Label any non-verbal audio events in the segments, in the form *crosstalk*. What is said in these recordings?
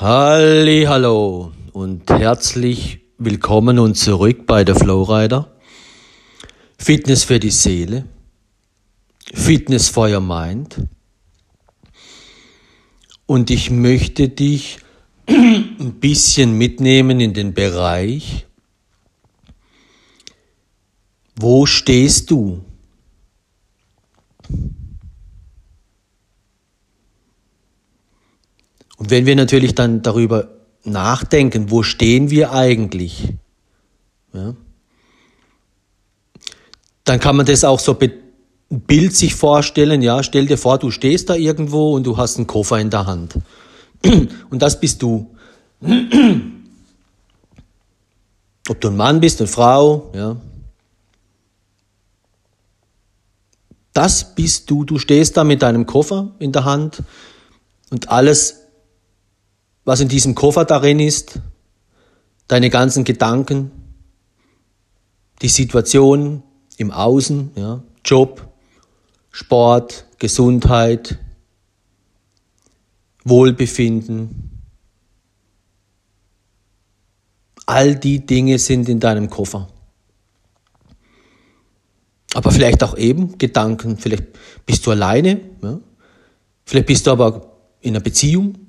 Halli, hallo und herzlich willkommen und zurück bei der Flowrider. Fitness für die Seele, Fitness for your mind. Und ich möchte dich *clears throat* ein bisschen mitnehmen in den Bereich, wo stehst du? Und wenn wir natürlich dann darüber nachdenken, wo stehen wir eigentlich, ja, dann kann man das auch so ein Bild sich vorstellen, ja, stell dir vor, du stehst da irgendwo und du hast einen Koffer in der Hand. *clears throat* Und das bist du. *clears throat* Ob du ein Mann bist, eine Frau, ja. Das bist du. Du stehst da mit deinem Koffer in der Hand und alles was in diesem Koffer darin ist, deine ganzen Gedanken, die Situation im Außen, ja, Job, Sport, Gesundheit, Wohlbefinden. All die Dinge sind in deinem Koffer. Aber vielleicht auch eben Gedanken, vielleicht bist du alleine, ja? vielleicht bist du aber in einer Beziehung,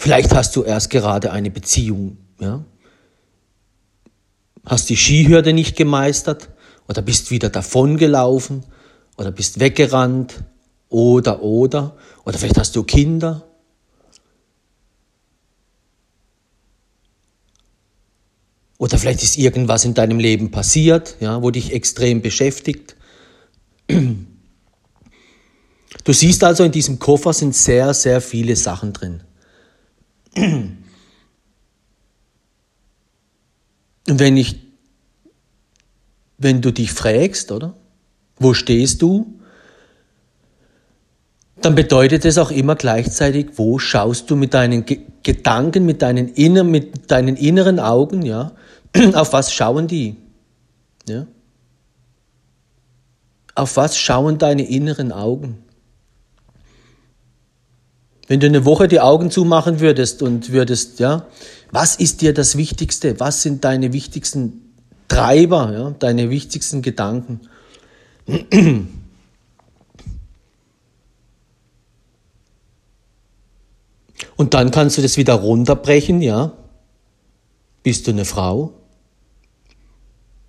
Vielleicht hast du erst gerade eine Beziehung, ja? Hast die Skihürde nicht gemeistert oder bist wieder davongelaufen oder bist weggerannt oder oder oder vielleicht hast du Kinder. Oder vielleicht ist irgendwas in deinem Leben passiert, ja, wo dich extrem beschäftigt. Du siehst also, in diesem Koffer sind sehr, sehr viele Sachen drin. Wenn ich, wenn du dich fragst, oder? Wo stehst du? Dann bedeutet es auch immer gleichzeitig, wo schaust du mit deinen Ge Gedanken, mit deinen, inner, mit deinen inneren Augen, ja? *clears throat* Auf was schauen die? Ja? Auf was schauen deine inneren Augen? Wenn du eine Woche die Augen zumachen würdest und würdest, ja, was ist dir das Wichtigste? Was sind deine wichtigsten Treiber, ja, deine wichtigsten Gedanken? Und dann kannst du das wieder runterbrechen, ja. Bist du eine Frau?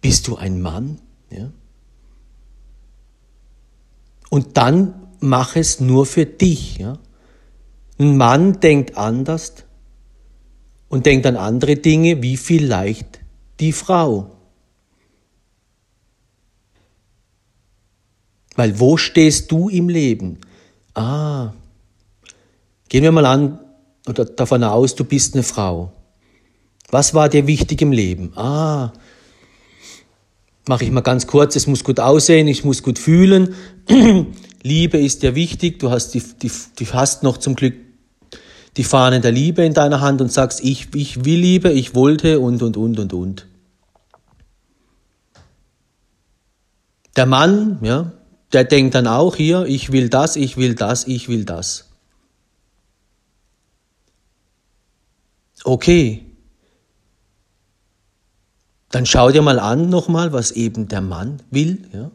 Bist du ein Mann? Ja. Und dann mach es nur für dich, ja. Ein Mann denkt anders und denkt an andere Dinge wie vielleicht die Frau. Weil wo stehst du im Leben? Ah, gehen wir mal an oder davon aus, du bist eine Frau. Was war dir wichtig im Leben? Ah, mache ich mal ganz kurz, es muss gut aussehen, ich muss gut fühlen. *clears throat* Liebe ist dir wichtig, du hast, die, die, die hast noch zum Glück die Fahne der Liebe in deiner Hand und sagst, ich, ich will Liebe, ich wollte und, und, und, und, und. Der Mann, ja, der denkt dann auch hier, ich will das, ich will das, ich will das. Okay. Dann schau dir mal an nochmal, was eben der Mann will, ja.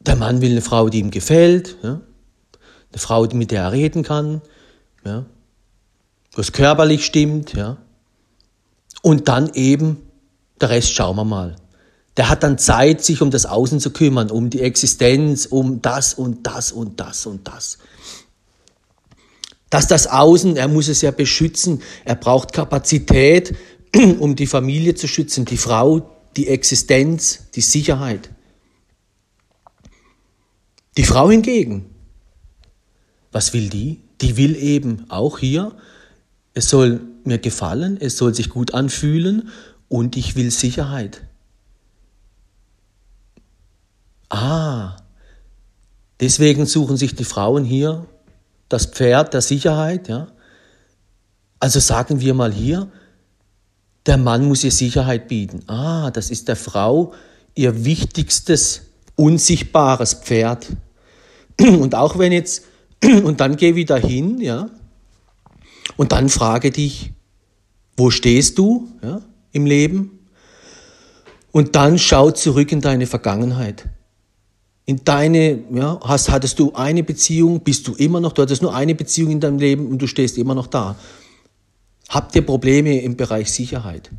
Der Mann will eine Frau, die ihm gefällt, ja? eine Frau, mit der er reden kann, ja? was körperlich stimmt, ja. Und dann eben, der Rest schauen wir mal. Der hat dann Zeit, sich um das Außen zu kümmern, um die Existenz, um das und das und das und das. Dass das Außen, er muss es ja beschützen, er braucht Kapazität, *clears throat* um die Familie zu schützen, die Frau, die Existenz, die Sicherheit. Die Frau hingegen, was will die? Die will eben auch hier, es soll mir gefallen, es soll sich gut anfühlen und ich will Sicherheit. Ah, deswegen suchen sich die Frauen hier das Pferd der Sicherheit, ja. Also sagen wir mal hier, der Mann muss ihr Sicherheit bieten. Ah, das ist der Frau ihr wichtigstes, unsichtbares Pferd. *clears throat* Und auch wenn jetzt, *clears throat* und dann geh wieder hin, ja, und dann frage dich, wo stehst du ja, im Leben? Und dann schau zurück in deine Vergangenheit. In deine, ja, hast, hattest du eine Beziehung, bist du immer noch, du hattest nur eine Beziehung in deinem Leben und du stehst immer noch da. Habt ihr Probleme im Bereich Sicherheit?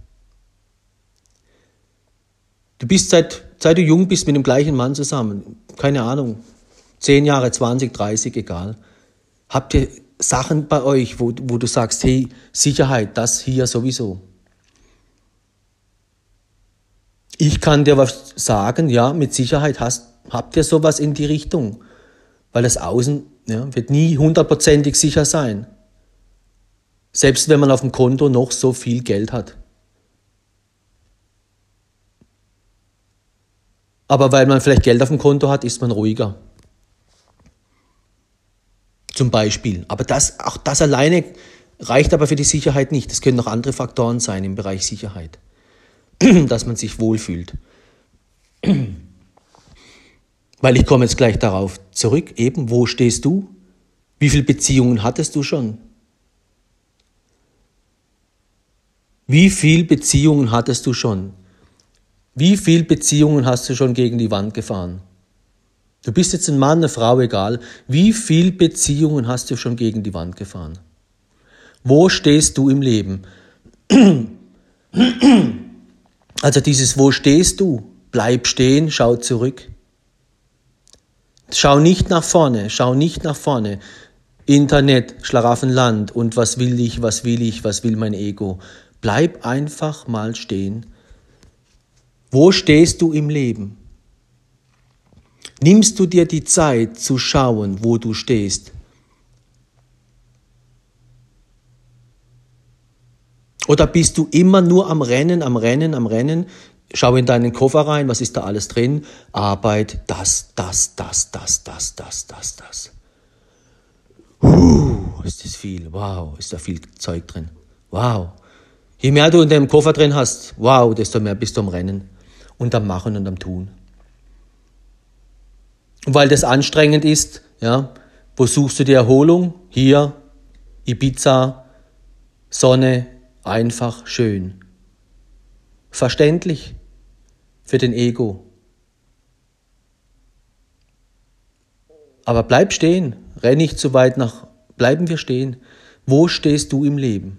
Du bist seit, seit du jung bist mit dem gleichen Mann zusammen. Keine Ahnung. Zehn Jahre, 20, 30, egal. Habt ihr Sachen bei euch, wo, wo du sagst, hey, Sicherheit, das hier sowieso. Ich kann dir was sagen, ja, mit Sicherheit hast, habt ihr sowas in die Richtung. Weil das Außen ja, wird nie hundertprozentig sicher sein. Selbst wenn man auf dem Konto noch so viel Geld hat. Aber weil man vielleicht Geld auf dem Konto hat, ist man ruhiger. Zum Beispiel. Aber das, auch das alleine reicht aber für die Sicherheit nicht. Es können noch andere Faktoren sein im Bereich Sicherheit, *clears throat* dass man sich wohlfühlt. *clears throat* Weil ich komme jetzt gleich darauf zurück, eben, wo stehst du? Wie viele Beziehungen hattest du schon? Wie viele Beziehungen hattest du schon? Wie viele Beziehungen hast du schon gegen die Wand gefahren? Du bist jetzt ein Mann, eine Frau, egal. Wie viele Beziehungen hast du schon gegen die Wand gefahren? Wo stehst du im Leben? *clears throat* Also dieses Wo stehst du? Bleib stehen, schau zurück. Schau nicht nach vorne, schau nicht nach vorne. Internet, Schlaraffenland und was will ich, was will ich, was will mein Ego. Bleib einfach mal stehen. Wo stehst du im Leben? Nimmst du dir die Zeit zu schauen, wo du stehst? Oder bist du immer nur am Rennen, am Rennen, am Rennen? Schau in deinen Koffer rein, was ist da alles drin? Arbeit, das, das, das, das, das, das, das, das. Huh, ist das viel. Wow, ist da viel Zeug drin. Wow. Je mehr du in deinem Koffer drin hast, wow, desto mehr bist du am Rennen und am Machen und am Tun. Weil das anstrengend ist, ja, wo suchst du die Erholung? Hier, Ibiza, Sonne, einfach, schön. Verständlich für den Ego. Aber bleib stehen, renn nicht zu weit nach, bleiben wir stehen. Wo stehst du im Leben?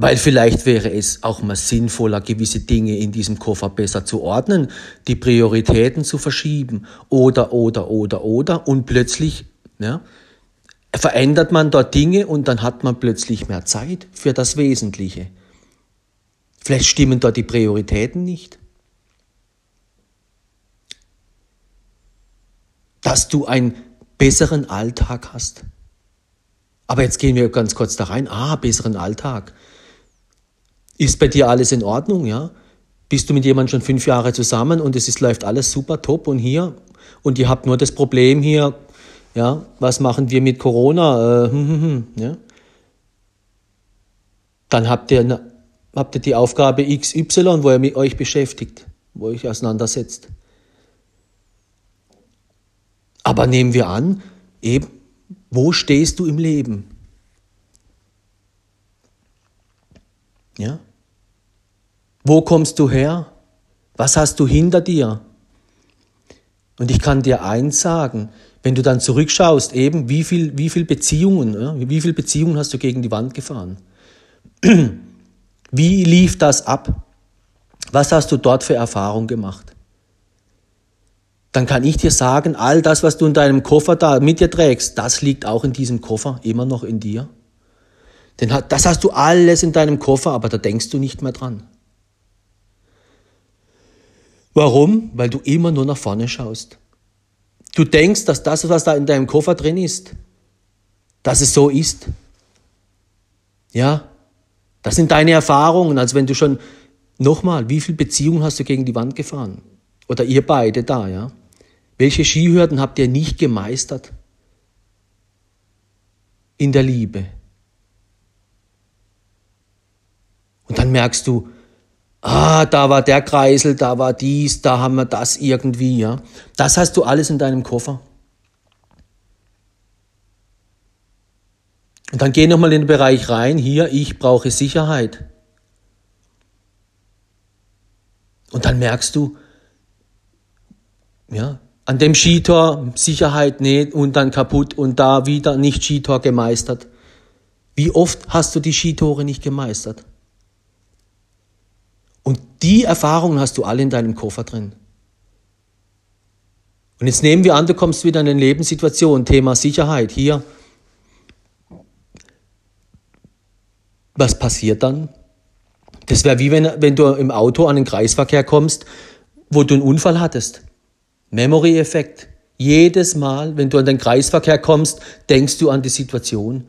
Weil vielleicht wäre es auch mal sinnvoller, gewisse Dinge in diesem Koffer besser zu ordnen, die Prioritäten zu verschieben oder, oder, oder, oder und plötzlich ja, verändert man dort Dinge und dann hat man plötzlich mehr Zeit für das Wesentliche. Vielleicht stimmen dort die Prioritäten nicht. Dass du einen besseren Alltag hast. Aber jetzt gehen wir ganz kurz da rein. Ah, besseren Alltag. Ist bei dir alles in Ordnung, ja? Bist du mit jemandem schon fünf Jahre zusammen und es ist, läuft alles super top und hier und ihr habt nur das Problem hier, ja, was machen wir mit Corona? Äh, *laughs* hm, hm, hm, ja? Dann habt ihr, habt ihr die Aufgabe XY, wo ihr mit euch beschäftigt, wo ihr euch auseinandersetzt. Aber nehmen wir an, eben, wo stehst du im Leben? Ja? Wo kommst du her? Was hast du hinter dir? Und ich kann dir eins sagen, wenn du dann zurückschaust, eben, wie viel, wie viel Beziehungen, wie viel Beziehungen hast du gegen die Wand gefahren? Wie lief das ab? Was hast du dort für Erfahrung gemacht? Dann kann ich dir sagen, all das, was du in deinem Koffer da mit dir trägst, das liegt auch in diesem Koffer immer noch in dir. Denn das hast du alles in deinem Koffer, aber da denkst du nicht mehr dran. Warum? Weil du immer nur nach vorne schaust. Du denkst, dass das, was da in deinem Koffer drin ist, dass es so ist. Ja, das sind deine Erfahrungen, als wenn du schon, nochmal, wie viele Beziehungen hast du gegen die Wand gefahren? Oder ihr beide da, ja? Welche Skihürden habt ihr nicht gemeistert? In der Liebe. Und dann merkst du, ah, da war der Kreisel, da war dies, da haben wir das irgendwie, ja. Das hast du alles in deinem Koffer. Und dann geh nochmal in den Bereich rein, hier, ich brauche Sicherheit. Und dann merkst du, ja, an dem Skitor Sicherheit nicht und dann kaputt und da wieder nicht Skitor gemeistert. Wie oft hast du die Skitore nicht gemeistert? Die Erfahrungen hast du alle in deinem Koffer drin. Und jetzt nehmen wir an, du kommst wieder in eine Lebenssituation, Thema Sicherheit, hier. Was passiert dann? Das wäre wie wenn, wenn du im Auto an den Kreisverkehr kommst, wo du einen Unfall hattest. Memory-Effekt. Jedes Mal, wenn du an den Kreisverkehr kommst, denkst du an die Situation.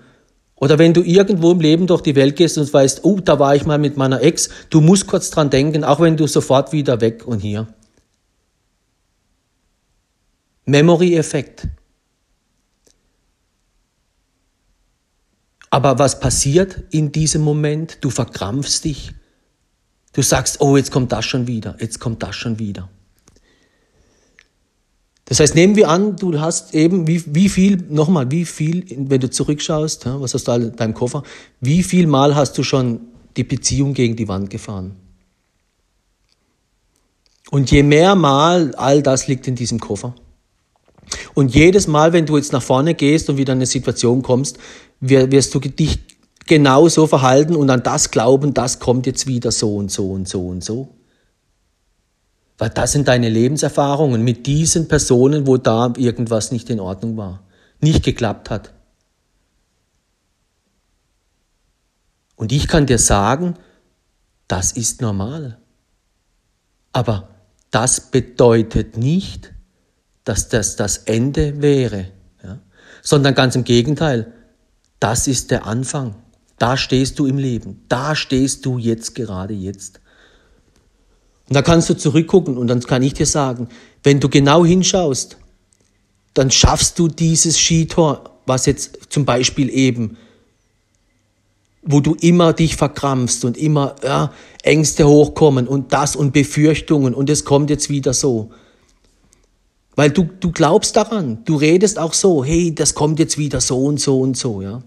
Oder wenn du irgendwo im Leben durch die Welt gehst und weißt, oh, da war ich mal mit meiner Ex, du musst kurz dran denken, auch wenn du sofort wieder weg und hier. Memory-Effekt. Aber was passiert in diesem Moment? Du verkrampfst dich. Du sagst, oh, jetzt kommt das schon wieder, jetzt kommt das schon wieder. Das heißt, nehmen wir an, du hast eben, wie, wie viel, nochmal, wie viel, wenn du zurückschaust, was hast du in deinem Koffer, wie viel Mal hast du schon die Beziehung gegen die Wand gefahren? Und je mehr Mal, all das liegt in diesem Koffer. Und jedes Mal, wenn du jetzt nach vorne gehst und wieder in eine Situation kommst, wirst du dich genau so verhalten und an das glauben, das kommt jetzt wieder so und so und so und so. Weil das sind deine Lebenserfahrungen mit diesen Personen, wo da irgendwas nicht in Ordnung war, nicht geklappt hat. Und ich kann dir sagen, das ist normal. Aber das bedeutet nicht, dass das das Ende wäre, ja? sondern ganz im Gegenteil, das ist der Anfang. Da stehst du im Leben, da stehst du jetzt gerade jetzt. Und da kannst du zurückgucken und dann kann ich dir sagen, wenn du genau hinschaust, dann schaffst du dieses Skitor, was jetzt zum Beispiel eben, wo du immer dich verkrampfst und immer ja, Ängste hochkommen und das und Befürchtungen und es kommt jetzt wieder so. Weil du, du glaubst daran, du redest auch so, hey, das kommt jetzt wieder so und so und so, ja.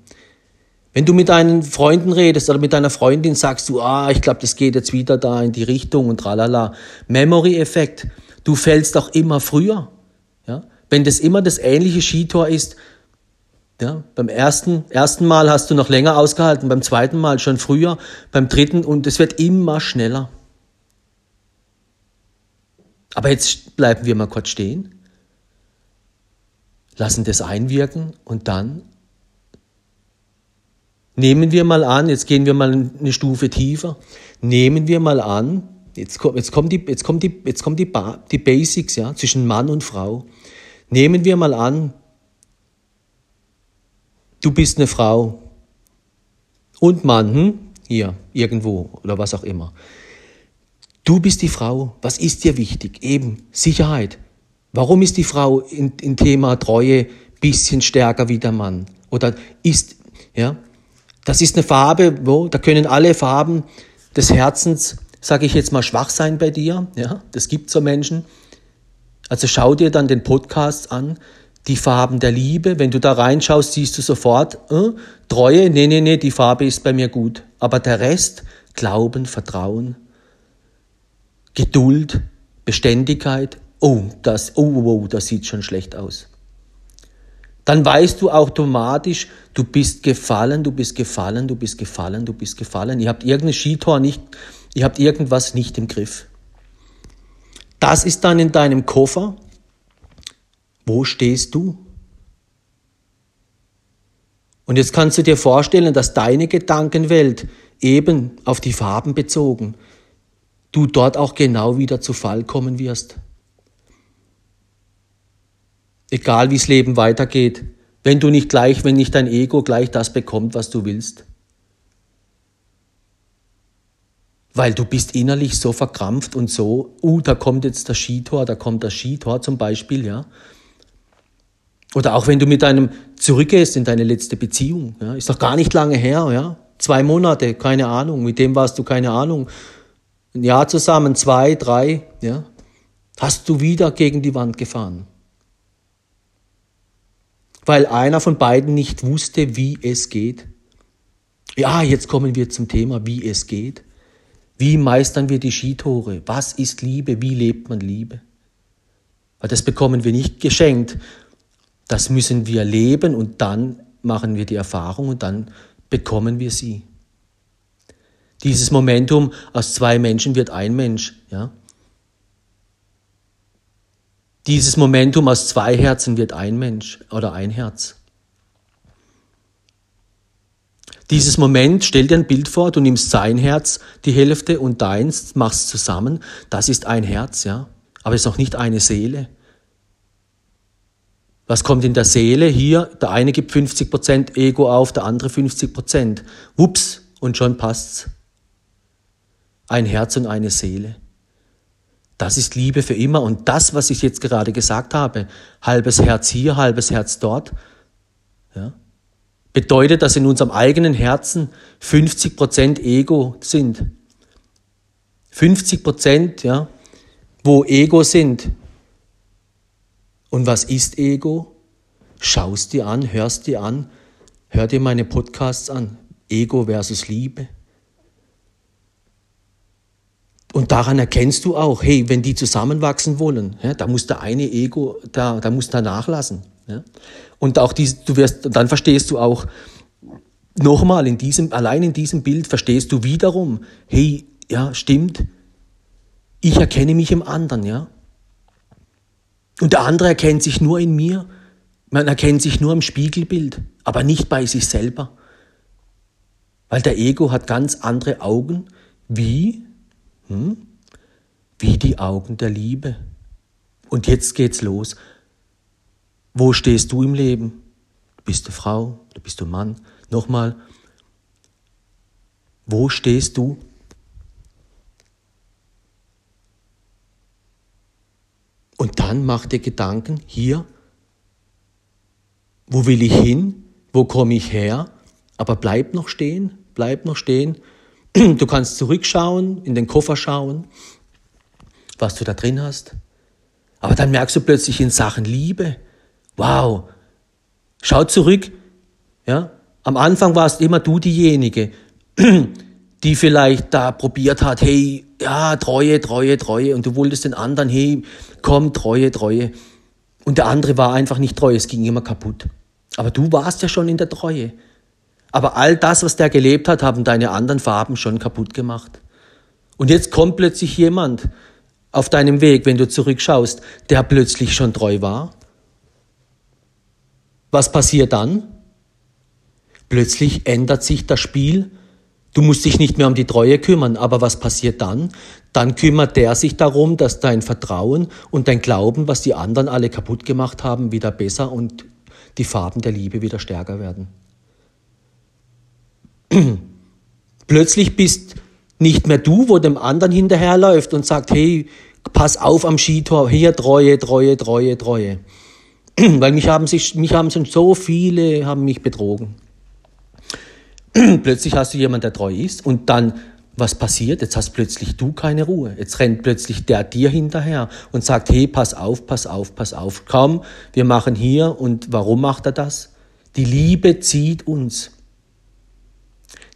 Wenn du mit deinen Freunden redest oder mit deiner Freundin sagst du, ah, ich glaube, das geht jetzt wieder da in die Richtung und tralala. Memory-Effekt. Du fällst auch immer früher. Ja? Wenn das immer das ähnliche Skitor ist, ja, beim ersten, ersten Mal hast du noch länger ausgehalten, beim zweiten Mal schon früher, beim dritten und es wird immer schneller. Aber jetzt bleiben wir mal kurz stehen, lassen das einwirken und dann Nehmen wir mal an, jetzt gehen wir mal eine Stufe tiefer, nehmen wir mal an, jetzt, kommt, jetzt kommen, die, jetzt kommen, die, jetzt kommen die, die Basics ja, zwischen Mann und Frau. Nehmen wir mal an, du bist eine Frau und Mann, hm? hier, irgendwo oder was auch immer. Du bist die Frau. Was ist dir wichtig? Eben Sicherheit. Warum ist die Frau in Thema Treue bisschen stärker wie der Mann? Oder ist, ja, das ist eine Farbe, wo, da können alle Farben des Herzens, sage ich jetzt mal, schwach sein bei dir. Ja, das gibt so Menschen. Also schau dir dann den Podcast an, die Farben der Liebe. Wenn du da reinschaust, siehst du sofort, äh, Treue, nee, nee, nee, die Farbe ist bei mir gut. Aber der Rest, Glauben, Vertrauen, Geduld, Beständigkeit, oh, das, oh, oh, oh das sieht schon schlecht aus dann weißt du automatisch, du bist gefallen, du bist gefallen, du bist gefallen, du bist gefallen. Ihr habt irgendein Skitor nicht, ihr habt irgendwas nicht im Griff. Das ist dann in deinem Koffer. Wo stehst du? Und jetzt kannst du dir vorstellen, dass deine Gedankenwelt eben auf die Farben bezogen, du dort auch genau wieder zu Fall kommen wirst. Egal wie das Leben weitergeht, wenn du nicht gleich, wenn nicht dein Ego gleich das bekommt, was du willst. Weil du bist innerlich so verkrampft und so, uh, da kommt jetzt das Skitor, da kommt das Skitor zum Beispiel, ja. Oder auch wenn du mit einem zurückgehst in deine letzte Beziehung, ja, ist doch gar nicht lange her, ja. Zwei Monate, keine Ahnung, mit dem warst du keine Ahnung. Ein Jahr zusammen, zwei, drei, ja, hast du wieder gegen die Wand gefahren. Weil einer von beiden nicht wusste, wie es geht. Ja, jetzt kommen wir zum Thema, wie es geht. Wie meistern wir die Skitore? Was ist Liebe? Wie lebt man Liebe? Weil das bekommen wir nicht geschenkt. Das müssen wir leben und dann machen wir die Erfahrung und dann bekommen wir sie. Dieses Momentum aus zwei Menschen wird ein Mensch, ja. Dieses Momentum aus zwei Herzen wird ein Mensch oder ein Herz. Dieses Moment, stell dir ein Bild vor, du nimmst sein Herz, die Hälfte und deins, machst zusammen, das ist ein Herz, ja. Aber es ist noch nicht eine Seele. Was kommt in der Seele? Hier, der eine gibt 50% Ego auf, der andere 50%. Wups, und schon passt's. Ein Herz und eine Seele. Das ist Liebe für immer. Und das, was ich jetzt gerade gesagt habe, halbes Herz hier, halbes Herz dort, ja, bedeutet, dass in unserem eigenen Herzen 50 Prozent Ego sind. 50 Prozent, ja, wo Ego sind. Und was ist Ego? Schaust dir an, hörst dir an, hör dir meine Podcasts an. Ego versus Liebe. Und daran erkennst du auch, hey, wenn die zusammenwachsen wollen, ja, da muss der eine Ego, da, da muss der nachlassen. Ja. Und auch dies, du wirst, dann verstehst du auch, nochmal in diesem, allein in diesem Bild verstehst du wiederum, hey, ja, stimmt, ich erkenne mich im anderen, ja. Und der andere erkennt sich nur in mir. Man erkennt sich nur im Spiegelbild, aber nicht bei sich selber. Weil der Ego hat ganz andere Augen, wie, hm, wie die Augen der Liebe. Und jetzt geht's los. Wo stehst du im Leben? Bist du Frau? Du bist du Mann? Nochmal. Wo stehst du? Und dann mach dir Gedanken, hier, wo will ich hin? Wo komme ich her? Aber bleib noch stehen, bleib noch stehen. *clears throat* Du kannst zurückschauen, in den Koffer schauen, was du da drin hast. Aber dann merkst du plötzlich in Sachen Liebe, wow, schau zurück, ja, am Anfang warst immer du diejenige, *clears throat* die vielleicht da probiert hat, hey, ja, Treue, Treue, Treue, und du wolltest den anderen, hey, komm, Treue, Treue. Und der andere war einfach nicht treu, es ging immer kaputt. Aber du warst ja schon in der Treue. Aber all das, was der gelebt hat, haben deine anderen Farben schon kaputt gemacht. Und jetzt kommt plötzlich jemand auf deinem Weg, wenn du zurückschaust, der plötzlich schon treu war. Was passiert dann? Plötzlich ändert sich das Spiel. Du musst dich nicht mehr um die Treue kümmern, aber was passiert dann? Dann kümmert der sich darum, dass dein Vertrauen und dein Glauben, was die anderen alle kaputt gemacht haben, wieder besser und die Farben der Liebe wieder stärker werden. *clears throat* Plötzlich bist nicht mehr du, wo dem anderen hinterherläuft und sagt, hey, pass auf am Skitor, hier Treue, Treue, Treue, Treue. *clears throat* Weil mich haben sich, mich haben schon so viele, haben mich betrogen. *clears throat* plötzlich hast du jemanden, der treu ist und dann, was passiert? Jetzt hast plötzlich du keine Ruhe. Jetzt rennt plötzlich der dir hinterher und sagt, hey, pass auf, pass auf, pass auf. Komm, wir machen hier und warum macht er das? Die Liebe zieht uns.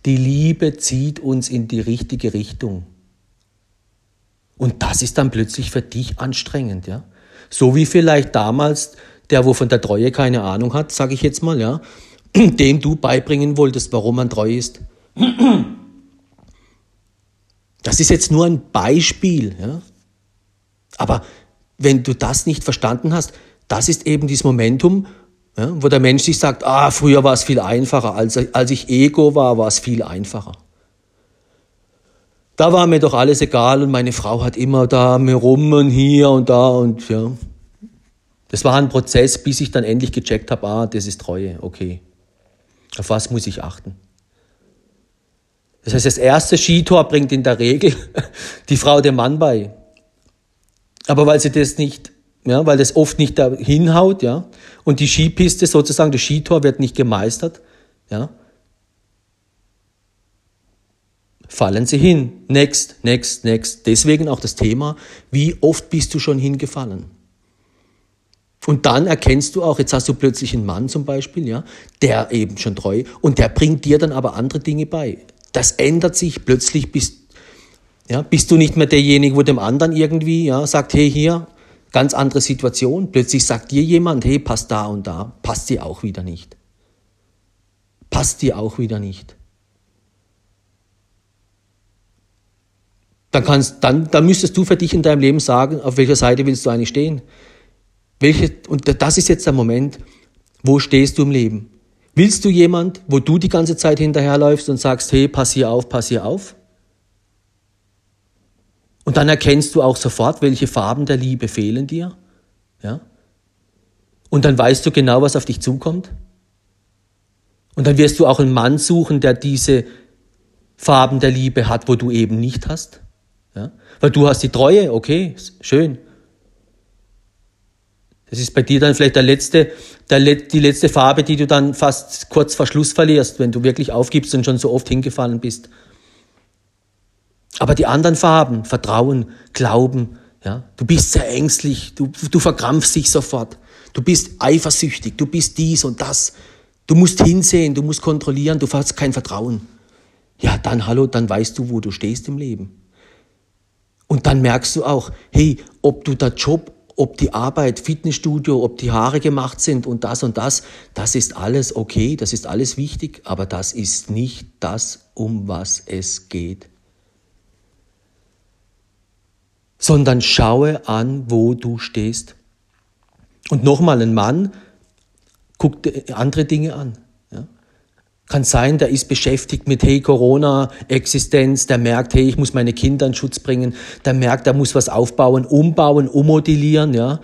Die Liebe zieht uns in die richtige Richtung. Und das ist dann plötzlich für dich anstrengend, ja? So wie vielleicht damals der, wo von der Treue keine Ahnung hat, sage ich jetzt mal, ja, *clears throat* dem du beibringen wolltest, warum man treu ist. *clears throat* Das ist jetzt nur ein Beispiel. Ja? Aber wenn du das nicht verstanden hast, das ist eben dieses Momentum, ja, wo der Mensch sich sagt, ah, früher war es viel einfacher, als, als ich Ego war, war es viel einfacher. Da war mir doch alles egal und meine Frau hat immer da mir rum und hier und da und ja. Das war ein Prozess, bis ich dann endlich gecheckt habe, ah, das ist Treue, okay. Auf was muss ich achten? Das heißt, das erste Skitor bringt in der Regel *laughs* die Frau dem Mann bei. Aber weil sie das nicht, ja, weil das oft nicht da hinhaut, ja, und die Skipiste sozusagen, das Skitor wird nicht gemeistert, ja, fallen sie hin. Next, next, next. Deswegen auch das Thema, wie oft bist du schon hingefallen? Und dann erkennst du auch, jetzt hast du plötzlich einen Mann zum Beispiel, ja, der eben schon treu, und der bringt dir dann aber andere Dinge bei. Das ändert sich, plötzlich bist, ja, bist du nicht mehr derjenige, wo dem anderen irgendwie, ja, sagt, hey, hier, ganz andere Situation. Plötzlich sagt dir jemand, hey, passt da und da, passt dir auch wieder nicht. Passt dir auch wieder nicht. Dann, kannst, dann, dann müsstest du für dich in deinem Leben sagen, auf welcher Seite willst du eigentlich stehen. Welche, und das ist jetzt der Moment, wo stehst du im Leben? Willst du jemand, wo du die ganze Zeit hinterherläufst und sagst, hey, pass hier auf, pass hier auf? Und dann erkennst du auch sofort, welche Farben der Liebe fehlen dir. Ja? Und dann weißt du genau, was auf dich zukommt. Und dann wirst du auch einen Mann suchen, der diese Farben der Liebe hat, wo du eben nicht hast. Ja? Weil du hast die Treue, okay, schön. Das ist bei dir dann vielleicht der letzte, der, die letzte Farbe, die du dann fast kurz vor Schluss verlierst, wenn du wirklich aufgibst und schon so oft hingefallen bist. Aber die anderen Farben, Vertrauen, Glauben, ja, du bist sehr ängstlich, du, du verkrampfst dich sofort, du bist eifersüchtig, du bist dies und das, du musst hinsehen, du musst kontrollieren, du hast kein Vertrauen. Ja, dann hallo, dann weißt du, wo du stehst im Leben. Und dann merkst du auch, hey, ob du der Job, ob die Arbeit, Fitnessstudio, ob die Haare gemacht sind und das und das, das ist alles okay, das ist alles wichtig, aber das ist nicht das, um was es geht. Sondern schaue an, wo du stehst. Und nochmal, ein Mann guckt andere Dinge an. Kann sein, der ist beschäftigt mit, hey, Corona-Existenz, der merkt, hey, ich muss meine Kinder in Schutz bringen, der merkt, er muss was aufbauen, umbauen, ummodellieren, ja.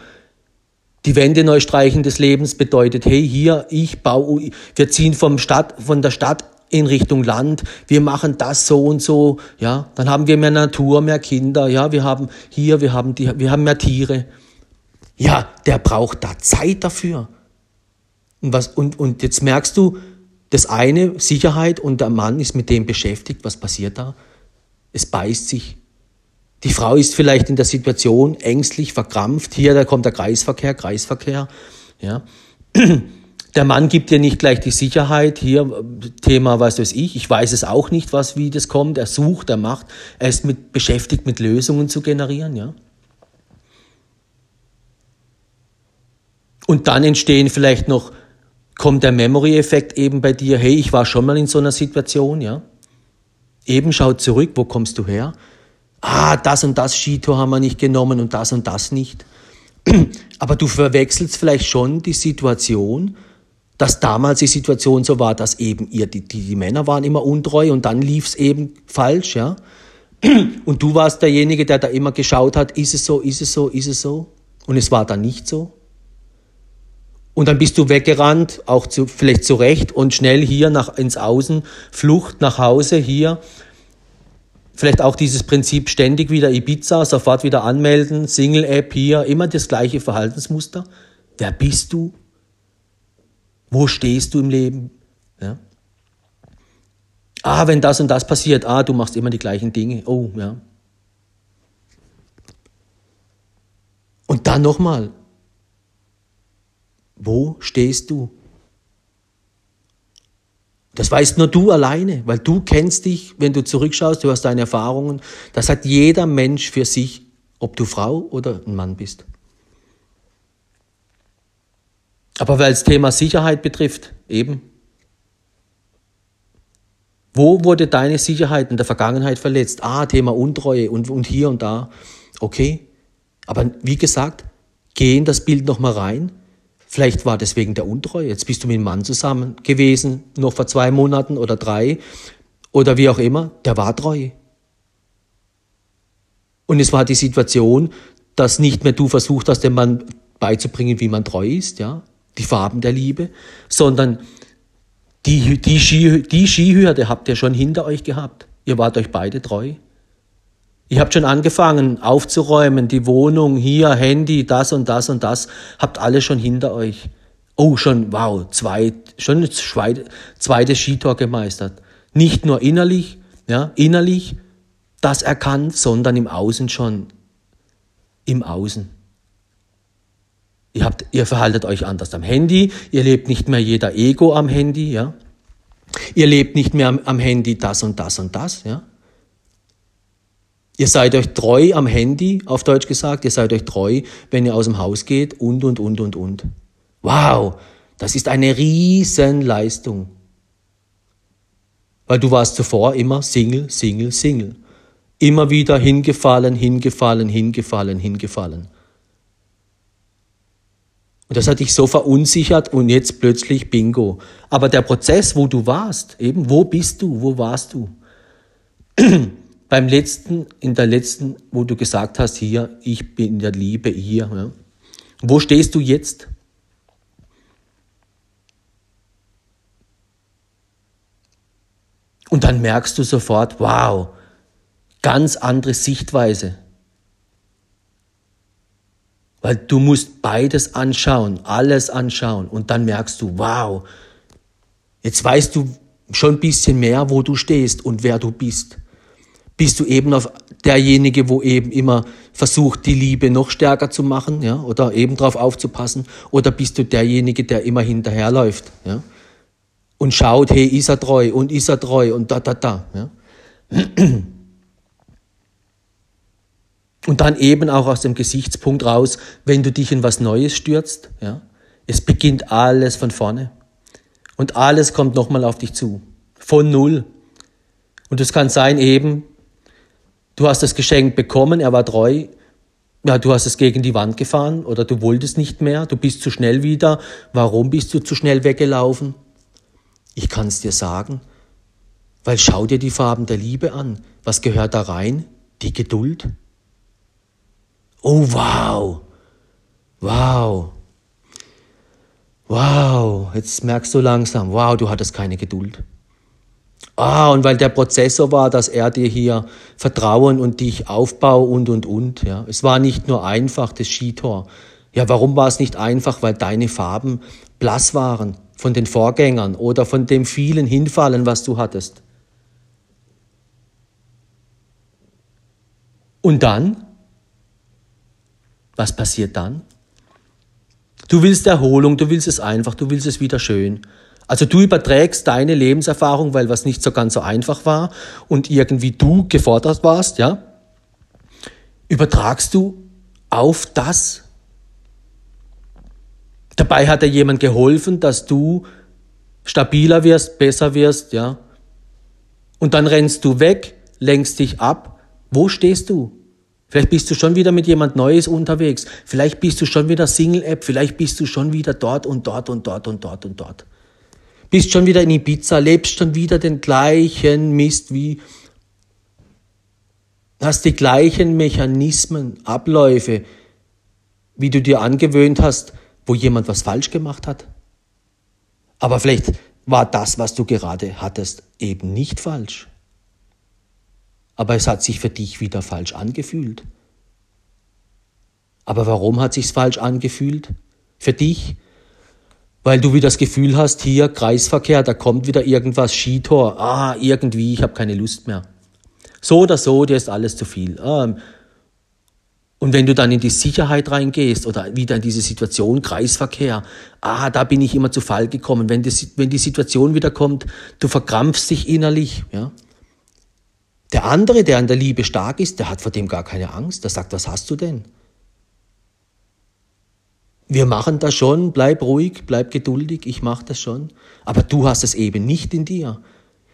Die Wände neu streichen des Lebens bedeutet, hey, hier, ich baue, wir ziehen vom Stadt, von der Stadt in Richtung Land, wir machen das so und so, ja. Dann haben wir mehr Natur, mehr Kinder, ja, wir haben hier, wir haben die, wir haben mehr Tiere. Ja, der braucht da Zeit dafür. Und was, und, und jetzt merkst du, das eine, Sicherheit, und der Mann ist mit dem beschäftigt. Was passiert da? Es beißt sich. Die Frau ist vielleicht in der Situation ängstlich, verkrampft. Hier, da kommt der Kreisverkehr, Kreisverkehr. Ja. *clears throat* Der Mann gibt dir nicht gleich die Sicherheit. Hier, Thema, was weiß ich. Ich weiß es auch nicht, was, wie das kommt. Er sucht, er macht. Er ist mit, beschäftigt, mit Lösungen zu generieren, ja. Und dann entstehen vielleicht noch kommt der Memory-Effekt eben bei dir, hey, ich war schon mal in so einer Situation, ja. Eben schau zurück, wo kommst du her? Ah, das und das Skitour haben wir nicht genommen und das und das nicht. *clears throat* Aber du verwechselst vielleicht schon die Situation, dass damals die Situation so war, dass eben ihr, die, die, die Männer waren immer untreu und dann lief es eben falsch, ja. *clears throat* Und du warst derjenige, der da immer geschaut hat, ist es so, ist es so, ist es so? Und es war dann nicht so. Und dann bist du weggerannt, auch zu, vielleicht zurecht und schnell hier nach, ins Außen, Flucht nach Hause hier. Vielleicht auch dieses Prinzip ständig wieder Ibiza, sofort wieder anmelden, Single-App hier, immer das gleiche Verhaltensmuster. Wer bist du? Wo stehst du im Leben? Ja. Ah, wenn das und das passiert, ah, du machst immer die gleichen Dinge. Oh, ja. Und dann nochmal, wo stehst du? Das weißt nur du alleine, weil du kennst dich, wenn du zurückschaust, du hast deine Erfahrungen. Das hat jeder Mensch für sich, ob du Frau oder ein Mann bist. Aber weil es Thema Sicherheit betrifft, eben. Wo wurde deine Sicherheit in der Vergangenheit verletzt? Ah, Thema Untreue und, und hier und da. Okay. Aber wie gesagt, geh in das Bild nochmal rein Vielleicht war das wegen der Untreue. Jetzt bist du mit einem Mann zusammen gewesen, noch vor zwei Monaten oder drei oder wie auch immer. Der war treu. Und es war die Situation, dass nicht mehr du versucht hast, dem Mann beizubringen, wie man treu ist, ja, die Farben der Liebe, sondern die, die, Ski, die Skihürde habt ihr schon hinter euch gehabt. Ihr wart euch beide treu. Ihr habt schon angefangen aufzuräumen, die Wohnung, hier, Handy, das und das und das, habt alles schon hinter euch. Oh, schon, wow, zwei, schon zweite Skitor gemeistert. Nicht nur innerlich, ja, innerlich das erkannt, sondern im Außen schon, im Außen. Ihr, habt, ihr verhaltet euch anders am Handy, ihr lebt nicht mehr jeder Ego am Handy, ja. Ihr lebt nicht mehr am, am Handy das und das und das, ja. Ihr seid euch treu am Handy, auf Deutsch gesagt, ihr seid euch treu, wenn ihr aus dem Haus geht und, und, und, und, und. Wow, das ist eine Riesenleistung. Weil du warst zuvor immer Single, Single, Single. Immer wieder hingefallen, hingefallen, hingefallen, hingefallen. Und das hat dich so verunsichert und jetzt plötzlich Bingo. Aber der Prozess, wo du warst, eben, wo bist du, wo warst du? *clears throat* Beim letzten, in der letzten, wo du gesagt hast, hier, ich bin in der Liebe, hier. Ja. Wo stehst du jetzt? Und dann merkst du sofort, wow, ganz andere Sichtweise. Weil du musst beides anschauen, alles anschauen und dann merkst du, wow, jetzt weißt du schon ein bisschen mehr, wo du stehst und wer du bist. Bist du eben auf derjenige, wo eben immer versucht, die Liebe noch stärker zu machen, ja, oder eben drauf aufzupassen, oder bist du derjenige, der immer hinterherläuft, ja, und schaut, hey, ist er treu und ist er treu und da, da, da, ja. Und dann eben auch aus dem Gesichtspunkt raus, wenn du dich in was Neues stürzt, ja, es beginnt alles von vorne. Und alles kommt nochmal auf dich zu. Von Null. Und es kann sein eben, du hast das Geschenk bekommen, er war treu, ja, du hast es gegen die Wand gefahren oder du wolltest nicht mehr, du bist zu schnell wieder. Warum bist du zu schnell weggelaufen? Ich kann es dir sagen, weil schau dir die Farben der Liebe an. Was gehört da rein? Die Geduld, Oh, wow. Wow. Wow. Jetzt merkst du langsam, wow, du hattest keine Geduld. Ah, und weil der Prozessor war, dass er dir hier Vertrauen und dich Aufbau und, und, und. Ja. Es war nicht nur einfach, das Skitor. Ja, warum war es nicht einfach? Weil deine Farben blass waren von den Vorgängern oder von dem vielen Hinfallen, was du hattest. Und dann? Was passiert dann? Du willst Erholung, du willst es einfach, du willst es wieder schön. Also du überträgst deine Lebenserfahrung, weil was nicht so ganz so einfach war und irgendwie du gefordert warst, ja, übertragst du auf das. Dabei hat dir jemand geholfen, dass du stabiler wirst, besser wirst, ja. Und dann rennst du weg, lenkst dich ab. Wo stehst du? Vielleicht bist du schon wieder mit jemand Neues unterwegs. Vielleicht bist du schon wieder Single-App. Vielleicht bist du schon wieder dort und dort und dort und dort und dort. Bist schon wieder in Ibiza, lebst schon wieder den gleichen Mist wie, hast die gleichen Mechanismen, Abläufe, wie du dir angewöhnt hast, wo jemand was falsch gemacht hat. Aber vielleicht war das, was du gerade hattest, eben nicht falsch aber es hat sich für dich wieder falsch angefühlt. Aber warum hat sich's falsch angefühlt? Für dich? Weil du wieder das Gefühl hast, hier Kreisverkehr, da kommt wieder irgendwas, Skitor, ah, irgendwie, ich habe keine Lust mehr. So oder so, dir ist alles zu viel. Ah, und wenn du dann in die Sicherheit reingehst oder wieder in diese Situation, Kreisverkehr, ah, da bin ich immer zu Fall gekommen. Wenn die, wenn die Situation wieder kommt, du verkrampfst dich innerlich, ja. Der andere, der an der Liebe stark ist, der hat vor dem gar keine Angst. Der sagt, was hast du denn? Wir machen das schon, bleib ruhig, bleib geduldig, ich mache das schon. Aber du hast es eben nicht in dir.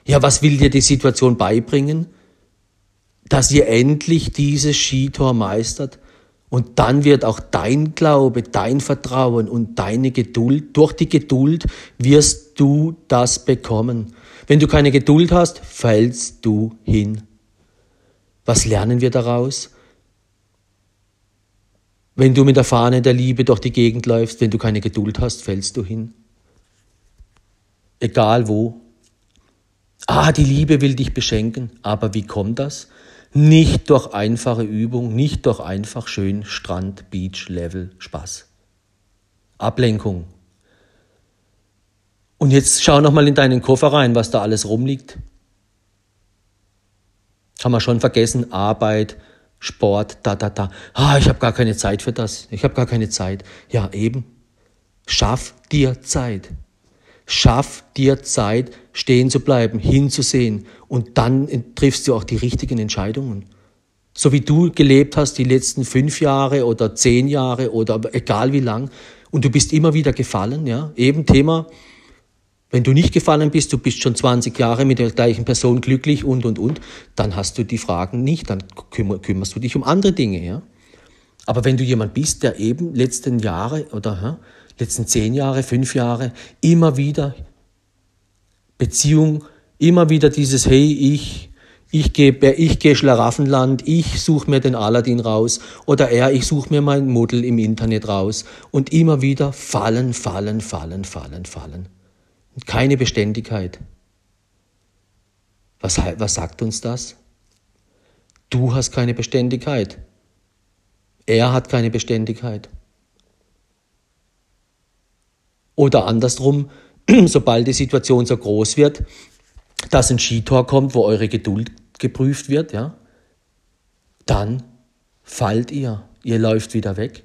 Ja, was will dir die Situation beibringen? Dass ihr endlich dieses Skitor meistert und dann wird auch dein Glaube, dein Vertrauen und deine Geduld, durch die Geduld wirst du das bekommen. Wenn du keine Geduld hast, fällst du hin. Was lernen wir daraus? Wenn du mit der Fahne der Liebe durch die Gegend läufst, wenn du keine Geduld hast, fällst du hin. Egal wo. Ah, die Liebe will dich beschenken. Aber wie kommt das? Nicht durch einfache Übung, nicht durch einfach schön Strand, Beach, Level, Spaß. Ablenkung. Und jetzt schau noch mal in deinen Koffer rein, was da alles rumliegt. Haben wir schon vergessen, Arbeit, Sport, da, da, da. Ah, ich habe gar keine Zeit für das. Ich habe gar keine Zeit. Ja, eben. Schaff dir Zeit. Schaff dir Zeit, stehen zu bleiben, hinzusehen. Und dann triffst du auch die richtigen Entscheidungen. So wie du gelebt hast die letzten fünf Jahre oder zehn Jahre oder egal wie lang. Und du bist immer wieder gefallen, ja. Eben Thema, wenn du nicht gefallen bist, du bist schon 20 Jahre mit der gleichen Person glücklich und, und, und, dann hast du die Fragen nicht, dann kümmerst du dich um andere Dinge, ja. Aber wenn du jemand bist, der eben letzten Jahre oder ja, letzten zehn Jahre, fünf Jahre immer wieder Beziehung, immer wieder dieses Hey, ich, ich gehe ich geh Schlaraffenland, ich suche mir den Aladdin raus oder er, ich suche mir mein Model im Internet raus und immer wieder fallen, fallen, fallen, fallen, fallen keine Beständigkeit. Was, was sagt uns das? Du hast keine Beständigkeit. Er hat keine Beständigkeit. Oder andersrum, *clears throat* sobald die Situation so groß wird, dass ein Skitor kommt, wo eure Geduld geprüft wird, ja, dann fallt ihr. Ihr läuft wieder weg.